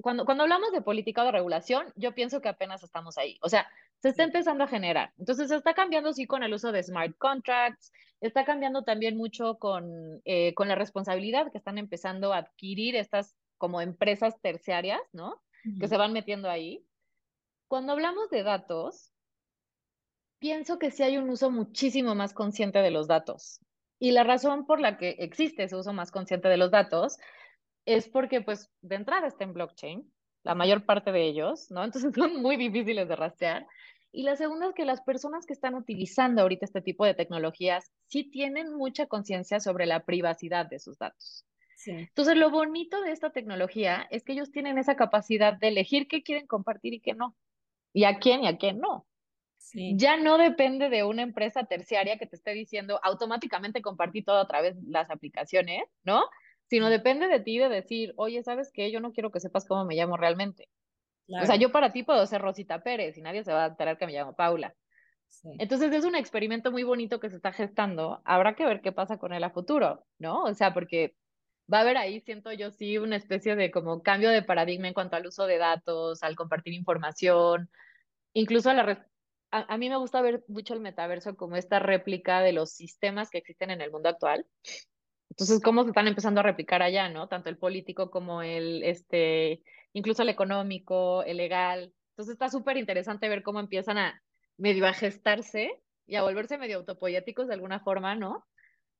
cuando, cuando hablamos de política de regulación, yo pienso que apenas estamos ahí. O sea, se está empezando a generar. Entonces, se está cambiando, sí, con el uso de smart contracts, está cambiando también mucho con, eh, con la responsabilidad que están empezando a adquirir estas como empresas terciarias, ¿no? Uh -huh. Que se van metiendo ahí. Cuando hablamos de datos, pienso que sí hay un uso muchísimo más consciente de los datos. Y la razón por la que existe ese uso más consciente de los datos es porque, pues, de entrada está en blockchain, la mayor parte de ellos, ¿no? Entonces [LAUGHS] son muy difíciles de rastrear. Y la segunda es que las personas que están utilizando ahorita este tipo de tecnologías sí tienen mucha conciencia sobre la privacidad de sus datos. Sí. Entonces, lo bonito de esta tecnología es que ellos tienen esa capacidad de elegir qué quieren compartir y qué no, y a quién y a quién no. Sí. Ya no depende de una empresa terciaria que te esté diciendo automáticamente compartir todo a través de las aplicaciones, ¿no? Sino depende de ti de decir, oye, ¿sabes qué? Yo no quiero que sepas cómo me llamo realmente. O sea, yo para ti puedo ser Rosita Pérez y nadie se va a enterar que me llamo Paula. Entonces es un experimento muy bonito que se está gestando. Habrá que ver qué pasa con él a futuro, ¿no? O sea, porque va a haber ahí, siento yo, sí, una especie de como cambio de paradigma en cuanto al uso de datos, al compartir información, incluso a la... A, a mí me gusta ver mucho el metaverso como esta réplica de los sistemas que existen en el mundo actual. Entonces, cómo se están empezando a replicar allá, ¿no? Tanto el político como el, este, incluso el económico, el legal. Entonces está súper interesante ver cómo empiezan a medio a gestarse y a volverse medio autopoyéticos de alguna forma, ¿no?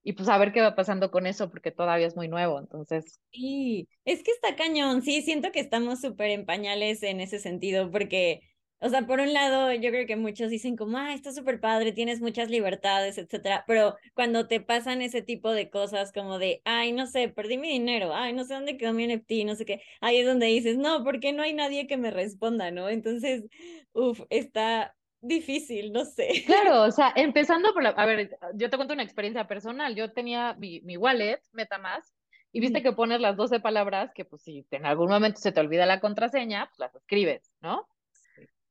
Y pues a ver qué va pasando con eso, porque todavía es muy nuevo, entonces. Sí, es que está cañón, sí, siento que estamos súper en pañales en ese sentido, porque o sea, por un lado, yo creo que muchos dicen como, ah, está súper padre, tienes muchas libertades, etcétera, pero cuando te pasan ese tipo de cosas como de, ay, no sé, perdí mi dinero, ay, no sé dónde quedó mi NFT, no sé qué, ahí es donde dices, no, porque no hay nadie que me responda, ¿no? Entonces, uff, está difícil, no sé. Claro, o [LAUGHS] sea, empezando por la, a ver, yo te cuento una experiencia personal, yo tenía mi, mi wallet, MetaMask, y viste que pones las 12 palabras que pues si en algún momento se te olvida la contraseña, pues las escribes, ¿no?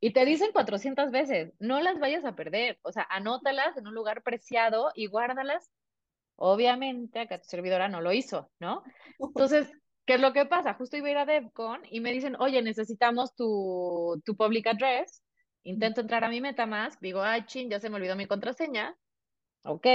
Y te dicen 400 veces, no las vayas a perder, o sea, anótalas en un lugar preciado y guárdalas. Obviamente, acá tu servidora no lo hizo, ¿no? Entonces, ¿qué es lo que pasa? Justo iba a ir a DevCon y me dicen, oye, necesitamos tu, tu public address. Intento entrar a mi MetaMask, digo, ay, chin, ya se me olvidó mi contraseña. Ok.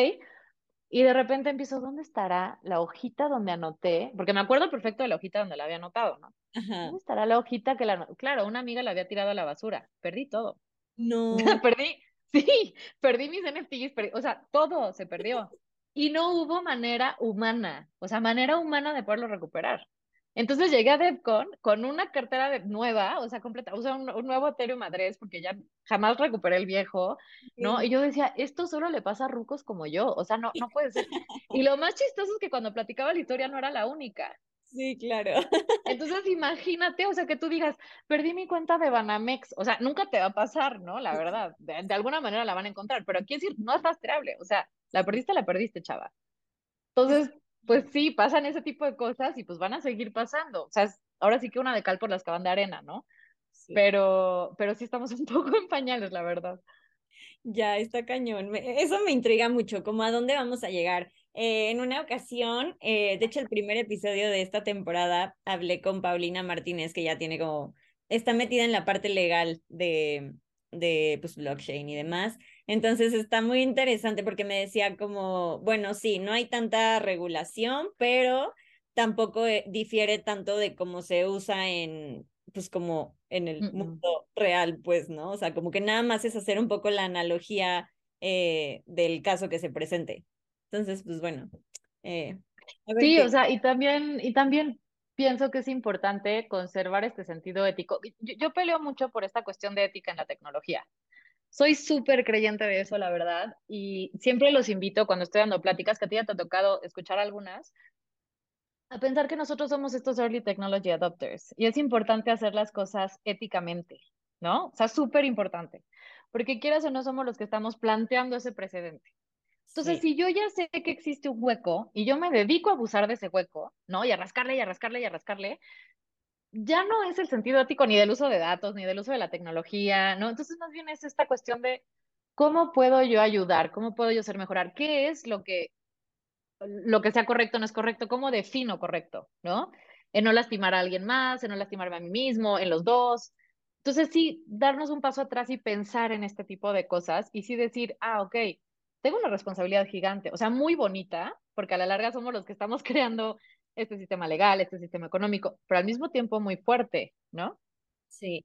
Y de repente empiezo, ¿dónde estará la hojita donde anoté? Porque me acuerdo perfecto de la hojita donde la había anotado, ¿no? ¿Dónde estará la hojita que la... Claro, una amiga la había tirado a la basura. Perdí todo. No. [LAUGHS] perdí, sí, perdí mis NFTs, o sea, todo se perdió. Y no hubo manera humana, o sea, manera humana de poderlo recuperar. Entonces llegué a DevCon con una cartera de, nueva, o sea, completa, o sea, un, nuevo Ethereum Address, porque ya jamás recuperé el viejo, ¿no? Y yo decía, esto solo le pasa a rucos como yo, o sea, no, no puede ser. [LAUGHS] Y lo más chistoso es que cuando platicaba la historia no era la única. Sí, claro. [LAUGHS] Entonces imagínate, o sea, que tú digas, perdí mi cuenta de Banamex, o sea, nunca te va a pasar, ¿no? La verdad, de, de alguna manera la van a encontrar, pero quiero decir, no es rastreable, o sea, la perdiste, la perdiste, chava. Entonces, pues sí, pasan ese tipo de cosas y pues van a seguir pasando. O sea, ahora sí que una de cal por las que van de arena, ¿no? Pero, pero sí estamos [LAUGHS] un poco en pañales, la verdad. Ya, está cañón. Eso me intriga mucho, como a dónde vamos a llegar. Eh, en una ocasión, eh, de hecho, el primer episodio de esta temporada, hablé con Paulina Martínez, que ya tiene como, está metida en la parte legal de, de pues, blockchain y demás. Entonces está muy interesante porque me decía como, bueno, sí, no hay tanta regulación, pero tampoco eh, difiere tanto de cómo se usa en, pues como en el mundo real, pues, ¿no? O sea, como que nada más es hacer un poco la analogía eh, del caso que se presente. Entonces, pues bueno. Eh, sí, o sea, y también, y también pienso que es importante conservar este sentido ético. yo, peleo mucho por esta cuestión de ética en la tecnología soy súper creyente de eso, la verdad, y siempre los invito cuando estoy dando pláticas, que a ti ya te ha tocado escuchar algunas, a pensar que nosotros somos estos early technology adopters y es importante hacer las cosas éticamente, ¿no? O sea, súper importante, porque quieras o no somos los que estamos planteando ese precedente. Entonces, si yo ya sé que existe un hueco y yo me dedico a abusar de ese hueco, ¿no? Y a rascarle y a rascarle y a rascarle, ya no es el sentido ético ni del uso de datos, ni del uso de la tecnología, ¿no? Entonces, más bien es esta cuestión de cómo puedo yo ayudar, cómo puedo yo hacer mejorar, qué es lo que, lo que sea correcto, no es correcto, cómo defino correcto, ¿no? En no lastimar a alguien más, en no lastimarme a mí mismo, en los dos. Entonces, sí, darnos un paso atrás y pensar en este tipo de cosas y sí decir, ah, ok, tengo una responsabilidad gigante, o sea, muy bonita, porque a la larga somos los que estamos [LAUGHS] creando este sistema legal, este sistema económico, pero al mismo tiempo muy fuerte, ¿no? Sí.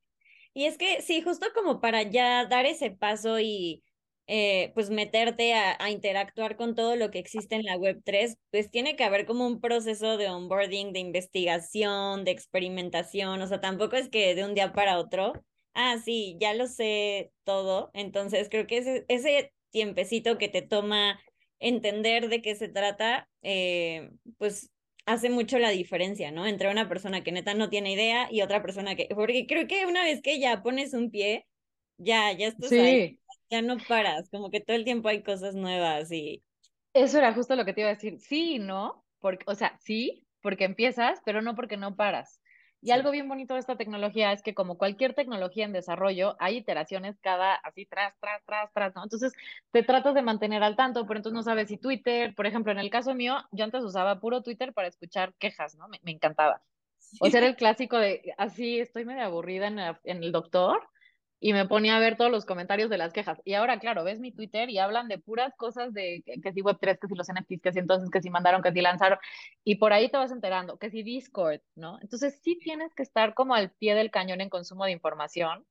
Y es que sí, justo como para ya dar ese paso y eh, pues meterte a, interactuar con todo lo que existe en la web 3, pues tiene que haber como un proceso de onboarding, de investigación, de experimentación, o sea, tampoco es que de un día para otro, ah, sí, ya lo sé todo, entonces creo que ese, ese tiempecito que te toma entender de qué se trata, eh, pues hace mucho la diferencia, ¿no? Entre una persona que neta no tiene idea y otra persona que, porque creo que una vez que ya pones un pie, ya, ya estás ahí, ya no paras, como que todo el tiempo hay cosas nuevas y... Eso era justo lo que te iba a decir, sí, ¿no? Porque, o sea, sí, porque empiezas, pero no porque no paras. Y algo bien bonito de esta tecnología es que como cualquier tecnología en desarrollo, hay iteraciones cada así tras, tras, tras, tras, ¿no? Entonces te tratas de mantener al tanto, pero entonces no sabes si Twitter, por ejemplo, en el caso mío, yo antes usaba puro Twitter para escuchar quejas, ¿no? Me, me encantaba. O sea, era el clásico de, así estoy medio aburrida en, en el doctor, y me ponía a ver todos los comentarios de las quejas. Y ahora, claro, ves mi Twitter y hablan de puras cosas de que, si Web3, que si los NFTs, que si entonces, que si mandaron, que si lanzaron, y por ahí te vas enterando, que si Discord, ¿no? Entonces sí tienes que estar como al pie del cañón en consumo de información,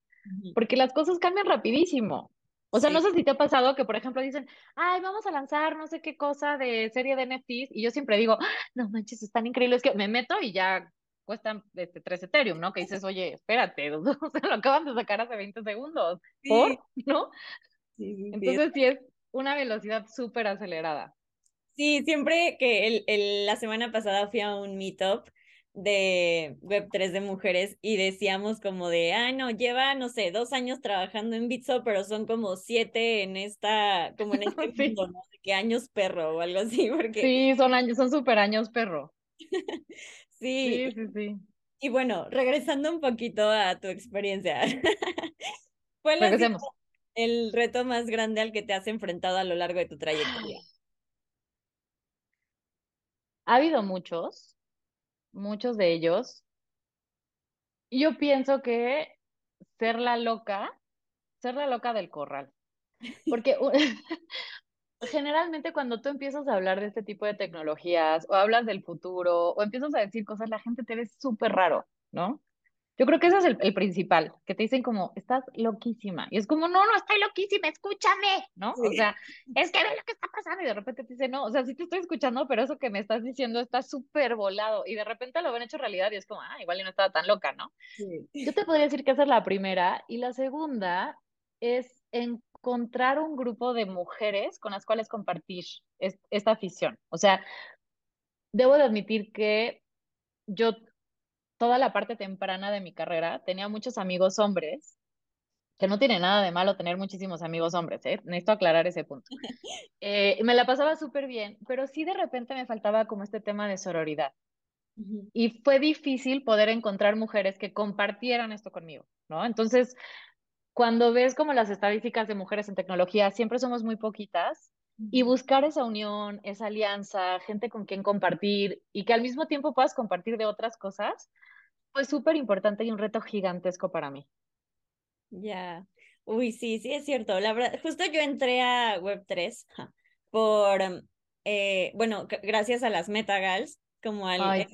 porque las cosas cambian rapidísimo. O sea, no sé si te ha pasado que, por ejemplo, dicen, ay, vamos a lanzar no sé qué cosa de serie de NFTs, y yo siempre digo, ¡Ah, no manches, están increíbles, que me meto y ya cuestan este, 3 Ethereum, ¿no? Que dices, [LAUGHS] oye, espérate, [LAUGHS] o sea, lo acaban de sacar hace 20 segundos, ¿por? ¿No? Sí, Entonces sí es una velocidad súper acelerada. Sí, siempre que el, el, la semana pasada fui a un meetup de Web3 de mujeres y decíamos como de, ah, no, lleva, no sé, dos años trabajando en Bitso, pero son como siete en esta, como en este [LAUGHS] mundo, ¿no? De que años perro o algo así, porque... Sí, son años, son súper años perro. Sí. Sí, sí, Y bueno, regresando un poquito a tu experiencia. [LAUGHS] ¿Cuál el reto más grande al que te has enfrentado a lo largo de tu trayectoria? Ha habido muchos, muchos de ellos. Yo pienso que ser la loca, ser la loca del corral. Porque [LAUGHS] generalmente cuando tú empiezas a hablar de este tipo de tecnologías o hablas del futuro o empiezas a decir cosas, la gente te ve súper raro, ¿no? Yo creo que ese es el, principal, que te dicen como, estás loquísima. Y es como, no, no estoy loquísima, escúchame, ¿no? O sea, es que ve lo que está pasando y de repente te dicen, no, o sea, sí te estoy escuchando, pero eso que me estás diciendo está súper volado. Y de repente lo ven hecho realidad y es como, ah, igual y no estaba tan loca, ¿no? Yo te podría decir que esa es la primera. Y la segunda es encontrar un grupo de mujeres con las cuales compartir esta afición. O sea, debo de admitir que yo toda la parte temprana de mi carrera tenía muchos amigos hombres, que no tiene nada de malo tener muchísimos amigos hombres, ¿eh? necesito aclarar ese punto. [LAUGHS] Eh, me la pasaba súper bien, pero sí de repente me faltaba como este tema de sororidad. Y fue difícil poder encontrar mujeres que compartieran esto conmigo, ¿no? Entonces, cuando ves como las estadísticas de mujeres en tecnología, siempre somos muy poquitas. Y buscar esa unión, esa alianza, gente con quien compartir y que al mismo tiempo puedas compartir de otras cosas, fue súper importante y un reto gigantesco para mí. Ya, uy, sí, sí es cierto. La verdad, justo yo entré a Web3 por, eh, bueno, gracias a las Metagals, como al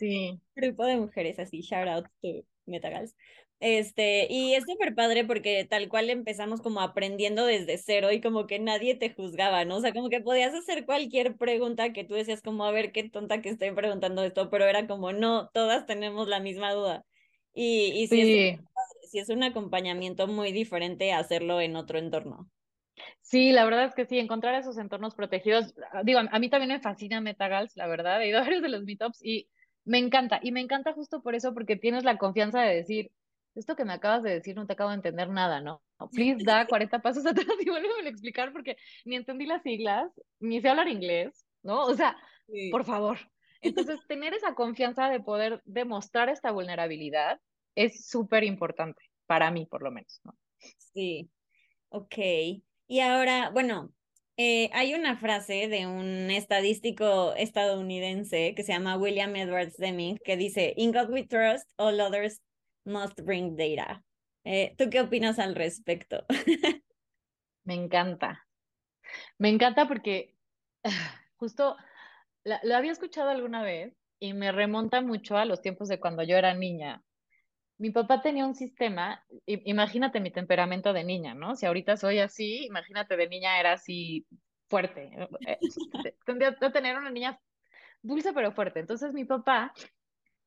grupo de mujeres así, shout out to Metagals. Este, y es súper padre porque tal cual empezamos como aprendiendo desde cero y como que nadie te juzgaba, ¿no? O sea, como que podías hacer cualquier pregunta que tú decías como, a ver, qué tonta que estoy preguntando esto, pero era como, no, todas tenemos la misma duda. Y, y sí, Es, sí es un acompañamiento muy diferente hacerlo en otro entorno. Sí, la verdad es que sí, encontrar esos entornos protegidos, ah, digo, a mí también me fascina Metagals, la verdad, he ido a varios de los meetups y me encanta, y me encanta justo por eso, porque tienes la confianza de decir, esto que me acabas de decir no te acabo de entender nada, ¿no? Please da 40 pasos [LAUGHS] atrás y vuelve a explicar porque ni entendí las siglas, ni sé hablar inglés, ¿no? O sea, por favor. Entonces, tener esa confianza de poder demostrar esta vulnerabilidad es súper importante, para mí por lo menos, ¿no? Sí, ok. Y ahora, bueno, eh, hay una frase de un estadístico estadounidense que se llama William Edwards Deming que dice, In God we trust, all others must bring data. Eh, ¿Tú qué opinas al respecto? [LAUGHS] Me encanta. Me encanta porque [SIGHS] justo lo había escuchado alguna vez y me remonta mucho a los tiempos de cuando yo era niña. mi papá tenía un sistema, imagínate mi temperamento de niña, ¿no? Si ahorita soy así, imagínate de niña era así fuerte. Eh, [LAUGHS] tendría que tener una niña dulce pero fuerte. Entonces mi papá,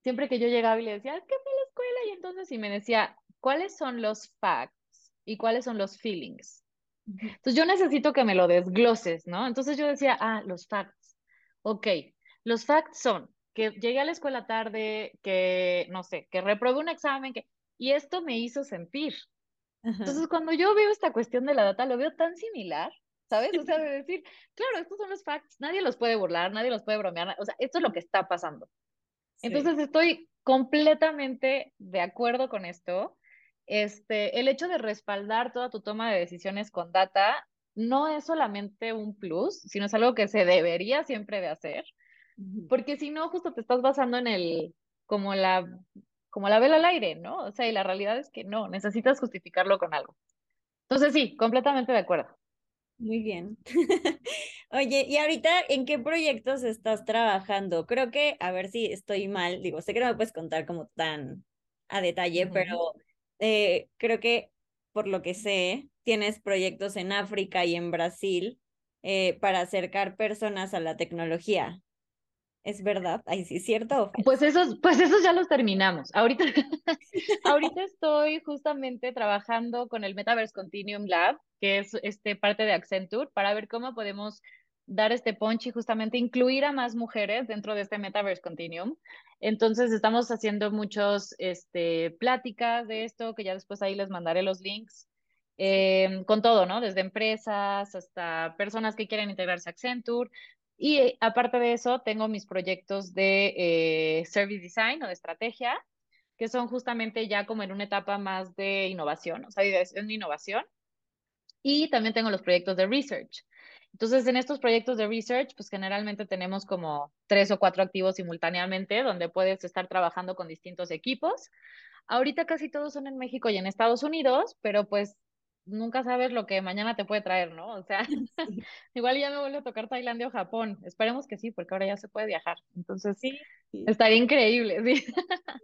siempre que yo llegaba y le decía, ¿qué fue la escuela? Y entonces y me decía, ¿cuáles son los facts y cuáles son los feelings? Entonces yo necesito que me lo desgloses, ¿no? Entonces yo decía, ah, los facts. Ok, los facts son que llegué a la escuela tarde, que, no sé, que reprobé un examen, que, y esto me hizo sentir. Entonces, cuando yo veo esta cuestión de la data, lo veo tan similar, ¿sabes? O sea, de decir, claro, estos son los facts, nadie los puede burlar, nadie los puede bromear, o sea, esto es lo que está pasando. Entonces, estoy completamente de acuerdo con esto. Este, el hecho de respaldar toda tu toma de decisiones con data no es solamente un plus, sino es algo que se debería siempre de hacer. Porque si no, justo te estás basando en el, como la, como la vela al aire, ¿no? O sea, y la realidad es que no, necesitas justificarlo con algo. Entonces sí, completamente de acuerdo. Muy bien. [LAUGHS] Oye, ¿y ahorita en qué proyectos estás trabajando? Creo que, a ver si estoy mal, digo, sé que no me puedes contar como tan a detalle, pero eh, creo que por lo que sé, tienes proyectos en África y en Brasil eh, para acercar personas a la tecnología. ¿Es verdad? Ahí sí, ¿cierto? Pues esos, pues esos ya los terminamos. Ahorita, [LAUGHS] ahorita [LAUGHS] estoy justamente trabajando con el Metaverse Continuum Lab, que es este, parte de Accenture, para ver cómo podemos dar este punch y justamente incluir a más mujeres dentro de este Metaverse Continuum. Entonces estamos haciendo muchos este, pláticas de esto, que ya después ahí les mandaré los links, eh, con todo, ¿no? Desde empresas hasta personas que quieren integrarse a Accenture, y eh, aparte de eso, tengo mis proyectos de eh, service design o de estrategia, que son justamente ya como en una etapa más de innovación, o sea, de innovación. Y también tengo los proyectos de research. Entonces, en estos proyectos de research, pues generalmente tenemos como tres o cuatro activos simultáneamente, donde puedes estar trabajando con distintos equipos. Ahorita casi todos son en México y en Estados Unidos, pero pues nunca sabes lo que mañana te puede traer, ¿no? O sea, [LAUGHS] igual ya me vuelve a tocar Tailandia o Japón. Esperemos que sí, porque ahora ya se puede viajar. Entonces, sí, estaría increíble, sí.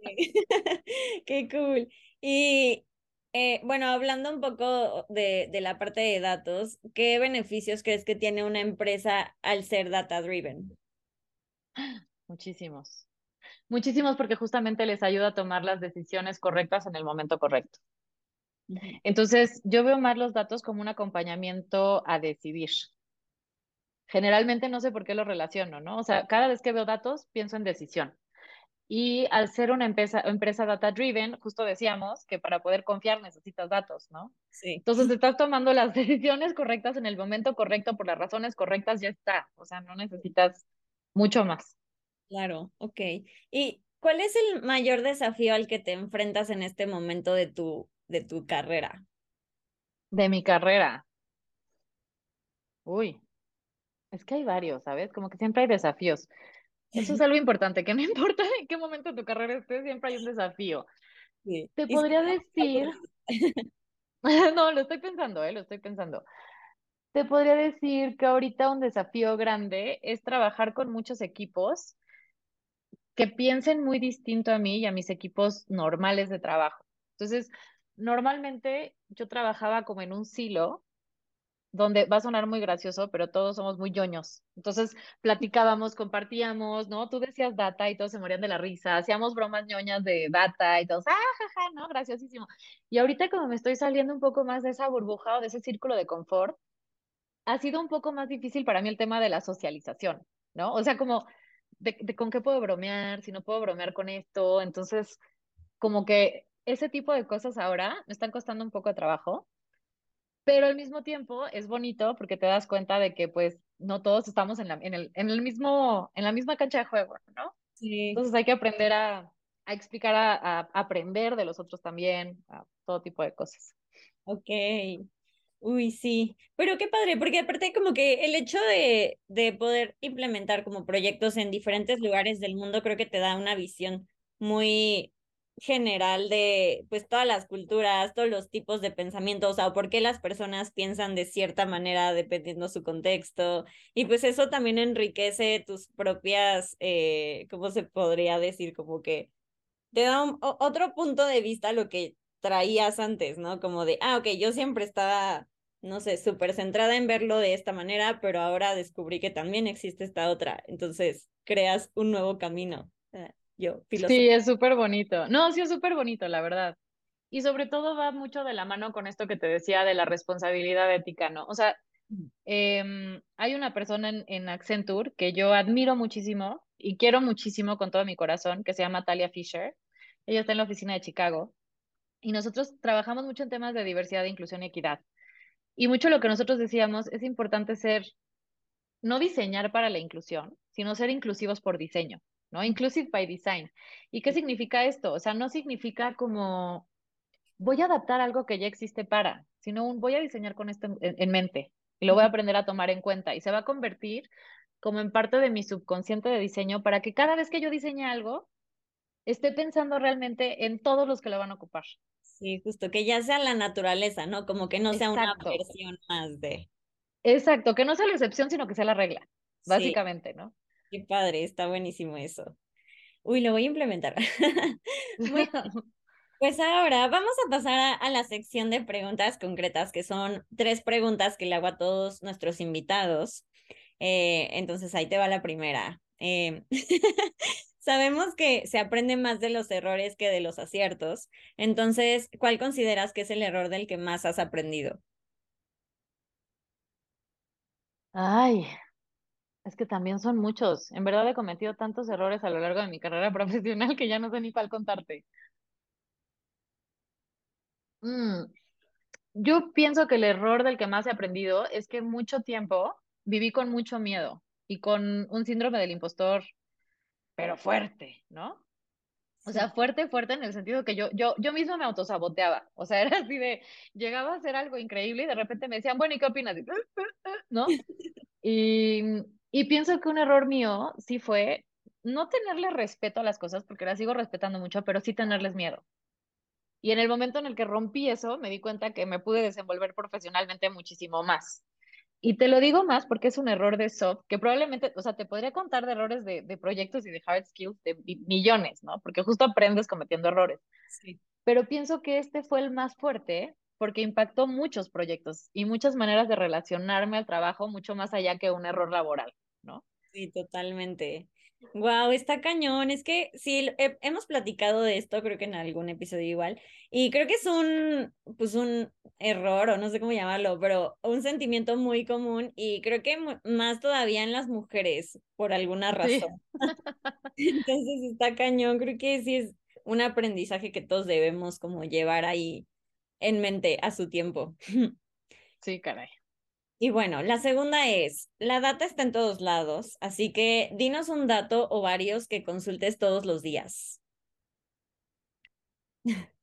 [LAUGHS] Qué cool. Y eh, bueno, hablando un poco de, de la parte de datos, ¿qué beneficios crees que tiene una empresa al ser data driven? Muchísimos. Muchísimos porque justamente les ayuda a tomar las decisiones correctas en el momento correcto. Entonces, yo veo más los datos como un acompañamiento a decidir. Generalmente no sé por qué lo relaciono, ¿no? O sea, cada vez que veo datos, pienso en decisión. Y al ser una empresa, empresa data driven, justo decíamos que para poder confiar necesitas datos, ¿no? Sí. Entonces estás tomando las [LAUGHS] decisiones correctas en el momento correcto por las razones correctas, ya está. O sea, no necesitas mucho más. Claro, ok. ¿Y cuál es el mayor desafío al que te enfrentas en este momento de tu de tu carrera? De mi carrera. Uy, es que hay varios, ¿sabes? Como que siempre hay desafíos. Eso es [LAUGHS] algo importante, que no [LAUGHS] importa en qué momento de tu carrera estés, siempre hay un desafío. Te podría decir, [LAUGHS] no, lo estoy pensando, ¿eh? Lo estoy pensando. Te podría decir que ahorita un desafío grande es trabajar con muchos equipos que piensen muy distinto a mí y a mis equipos normales de trabajo. Entonces, normalmente yo trabajaba como en un silo, donde va a sonar muy gracioso, pero todos somos muy ñoños. Entonces platicábamos, compartíamos, ¿no? Tú decías data y todos se morían de la risa, hacíamos bromas ñoñas de data y todos, ah, jaja, ¿no? Graciosísimo. Y ahorita como me estoy saliendo un poco más de esa burbuja o de ese círculo de confort, ha sido un poco más difícil para mí el tema de la socialización, ¿no? O sea, como de, con qué puedo bromear, si no puedo bromear con esto, entonces como que ese tipo de cosas ahora me están costando un poco de trabajo, pero al mismo tiempo es bonito porque te das cuenta de que pues no todos estamos en, la, en, el, en el mismo, en la misma cancha de juego, ¿no? Sí. Entonces hay que aprender a, a explicar, a, a, aprender de los otros también, a todo tipo de cosas. Ok. Uy, sí, pero qué padre, porque aparte como que el hecho de, de poder implementar como proyectos en diferentes lugares del mundo creo que te da una visión muy general de pues todas las culturas, todos los tipos de pensamientos, o sea, por qué las personas piensan de cierta manera dependiendo su contexto. Y pues eso también enriquece tus propias, eh, ¿cómo se podría decir? Como que te da otro punto de vista a lo que traías antes, ¿no? Como de, ah, ok, yo siempre estaba, no sé, súper centrada en verlo de esta manera, pero ahora descubrí que también existe esta otra. Entonces, creas un nuevo camino. Sí, es súper bonito. No, sí, es súper bonito, la verdad. Y sobre todo va mucho de la mano con esto que te decía de la responsabilidad ética, ¿no? O sea, eh, hay una persona en, en, Accenture que yo admiro muchísimo y quiero muchísimo con todo mi corazón, que se llama Talia Fisher. Ella está en la oficina de Chicago y nosotros trabajamos mucho en temas de diversidad, inclusión y equidad. Y mucho lo que nosotros decíamos es importante ser, no diseñar para la inclusión, sino ser inclusivos por diseño, ¿no? Inclusive by design. ¿Y qué significa esto? O sea, no significa como voy a adaptar algo que ya existe para, sino un voy a diseñar con esto en, en mente y lo voy a aprender a tomar en cuenta y se va a convertir como en parte de mi subconsciente de diseño para que cada vez que yo diseñe algo, esté pensando realmente en todos los que lo van a ocupar. Sí, justo, que ya sea la naturaleza, ¿no? Como que no sea una versión más de. Exacto, que no sea la excepción, sino que sea la regla, básicamente, ¿no? Qué padre, está buenísimo eso. Uy, lo voy a implementar. [LAUGHS] [LAUGHS] Pues ahora vamos a pasar a, la sección de preguntas concretas, que son tres preguntas que le hago a todos nuestros invitados. Eh, entonces ahí te va la primera. Eh, [LAUGHS] sabemos que se aprende más de los errores que de los aciertos. Entonces, ¿cuál consideras que es el error del que más has aprendido? Ay, es que también son muchos. En verdad he cometido tantos errores a lo largo de mi carrera [LAUGHS] profesional que ya no sé ni cuál contarte. Mm, yo pienso que el error del que más he aprendido es que mucho tiempo viví con mucho miedo y con un síndrome del impostor, pero fuerte, ¿no? O sea, fuerte, fuerte en el sentido que yo, yo, yo misma me autosaboteaba. O sea, [LAUGHS] era así de, llegaba a hacer algo increíble y de repente me decían, bueno, ¿y qué opinas? [LAUGHS] ¿No? Y, y pienso que un error mío sí fue no tenerle respeto a las cosas, porque las sigo respetando mucho, pero sí tenerles miedo. Y en el momento en el que rompí eso, me di cuenta que me pude desenvolver profesionalmente muchísimo más. Y te lo digo más porque es un error de soft, que probablemente, o sea, te podría contar de errores de, de proyectos y de hard skills de millones, ¿no? Porque justo aprendes cometiendo errores. Sí. Pero pienso que este fue el más fuerte porque impactó muchos proyectos y muchas maneras de relacionarme al trabajo mucho más allá que un error laboral, ¿no? Sí, totalmente. Wow, está cañón. Es que sí, hemos platicado de esto, creo que en algún episodio igual, y creo que es un, pues un error, o no sé cómo llamarlo, pero un sentimiento muy común, y creo que más todavía en las mujeres, por alguna razón. [LAUGHS] Entonces está cañón, creo que sí es un aprendizaje que todos debemos como llevar ahí en mente a su tiempo. [LAUGHS] Sí, caray. Y bueno, la segunda es, la data está en todos lados, así que dinos un dato o varios que consultes todos los días. [LAUGHS]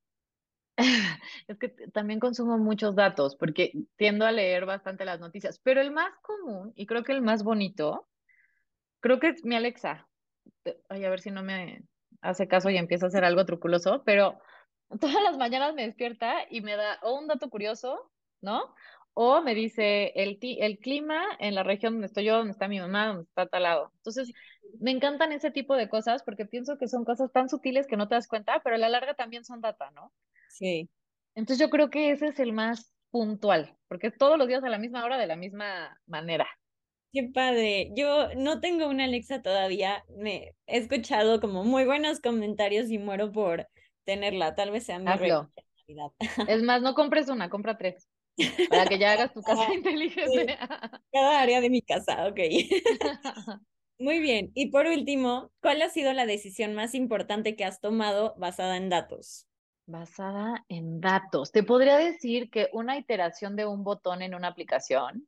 [LAUGHS] Es que también consumo muchos datos porque tiendo a leer bastante las noticias, pero el más común y creo que el más bonito, creo que es mi Alexa. Ay, a ver si no me hace caso y empieza a hacer algo truculoso, pero todas las mañanas me despierta y me da o un dato curioso, ¿no? o me dice el, el clima en la región donde estoy yo, donde está mi mamá, donde está tal lado. Entonces, me encantan ese tipo de cosas porque pienso que son cosas tan sutiles que no te das cuenta, pero a la larga también son data, ¿no? Sí. Entonces, yo creo que ese es el más puntual, porque todos los días a la misma hora, de la misma manera. Qué padre. Yo no tengo una Alexa todavía. Me he escuchado como muy buenos comentarios y muero por tenerla. Tal vez sea mi Es más, no compres una, compra tres. Para que ya hagas tu [LAUGHS] casa inteligente. Cada área de mi casa, ok. [LAUGHS] Muy bien. Y por último, ¿cuál ha sido la decisión más importante que has tomado basada en datos? Basada en datos. Te podría decir que una iteración de un botón en una aplicación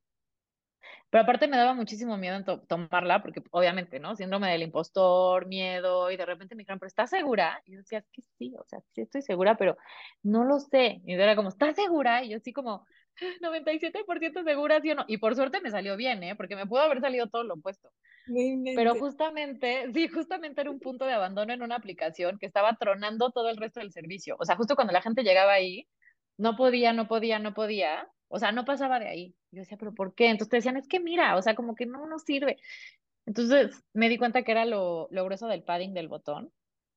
pero aparte me daba muchísimo miedo en tomarla, porque obviamente, ¿no? Síndrome del impostor, miedo, y de repente me dijeron, pero ¿estás segura? Y yo decía, que sí, o sea, sí estoy segura, pero no lo sé. Y era como, ¿estás segura? Y yo así como, 97% segura, sí o no. Y por suerte me salió bien, ¿eh? Porque me pudo haber salido todo lo opuesto. Pero justamente, sí, justamente era un punto de abandono en una aplicación que estaba tronando todo el resto del servicio. O sea, justo cuando la gente llegaba ahí, no podía, no podía, no podía. O sea, no pasaba de ahí. Yo decía, pero ¿por qué? Entonces te decían, es que mira, o sea, como que no nos sirve. Entonces me di cuenta que era lo, lo grueso del padding del botón.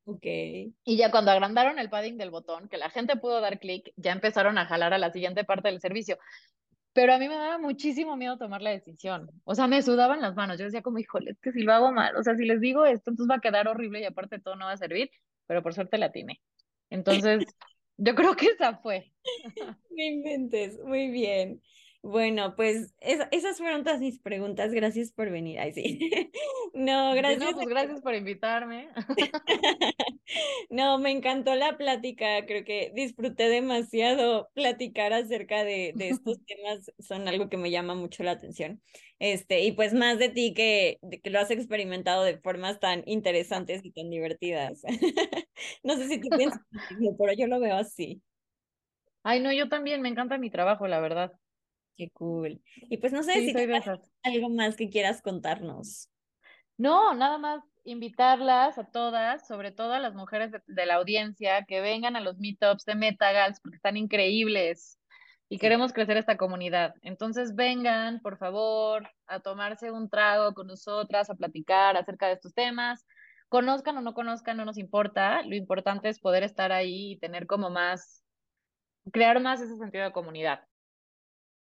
Ok. Y ya cuando agrandaron el padding del botón, que la gente pudo dar clic, ya empezaron a jalar a la siguiente parte del servicio. Pero a mí me daba muchísimo miedo tomar la decisión. O sea, me sudaban las manos. Yo decía como, híjole, es que si lo hago mal, o sea, si les digo esto, entonces va a quedar horrible y aparte todo no va a servir, pero por suerte la tiene. Entonces, [LAUGHS] yo creo que esa fue. Me inventes, muy bien. Bueno, pues esas fueron todas mis preguntas. Gracias por venir. Ay, sí. [LAUGHS] No, gracias. No, pues gracias por invitarme. [LAUGHS] No, me encantó la plática. Creo que disfruté demasiado platicar acerca de, de estos [LAUGHS] temas. Son algo que me llama mucho la atención. Este, y pues más de ti que, que lo has experimentado de formas tan interesantes y tan divertidas. No sé si tú piensas, pero yo lo veo así. Ay, no, yo también, me encanta mi trabajo, la verdad. Qué cool. Y pues no sé si algo más que quieras contarnos. No, nada más invitarlas a todas, sobre todo a las mujeres de, la audiencia, que vengan a los meetups de Metagals porque están increíbles y queremos crecer esta comunidad. Entonces vengan, por favor, a tomarse un trago con nosotras, a platicar acerca de estos temas. Conozcan o no conozcan, no nos importa. Lo importante es poder estar ahí y tener como más, crear más ese sentido de comunidad.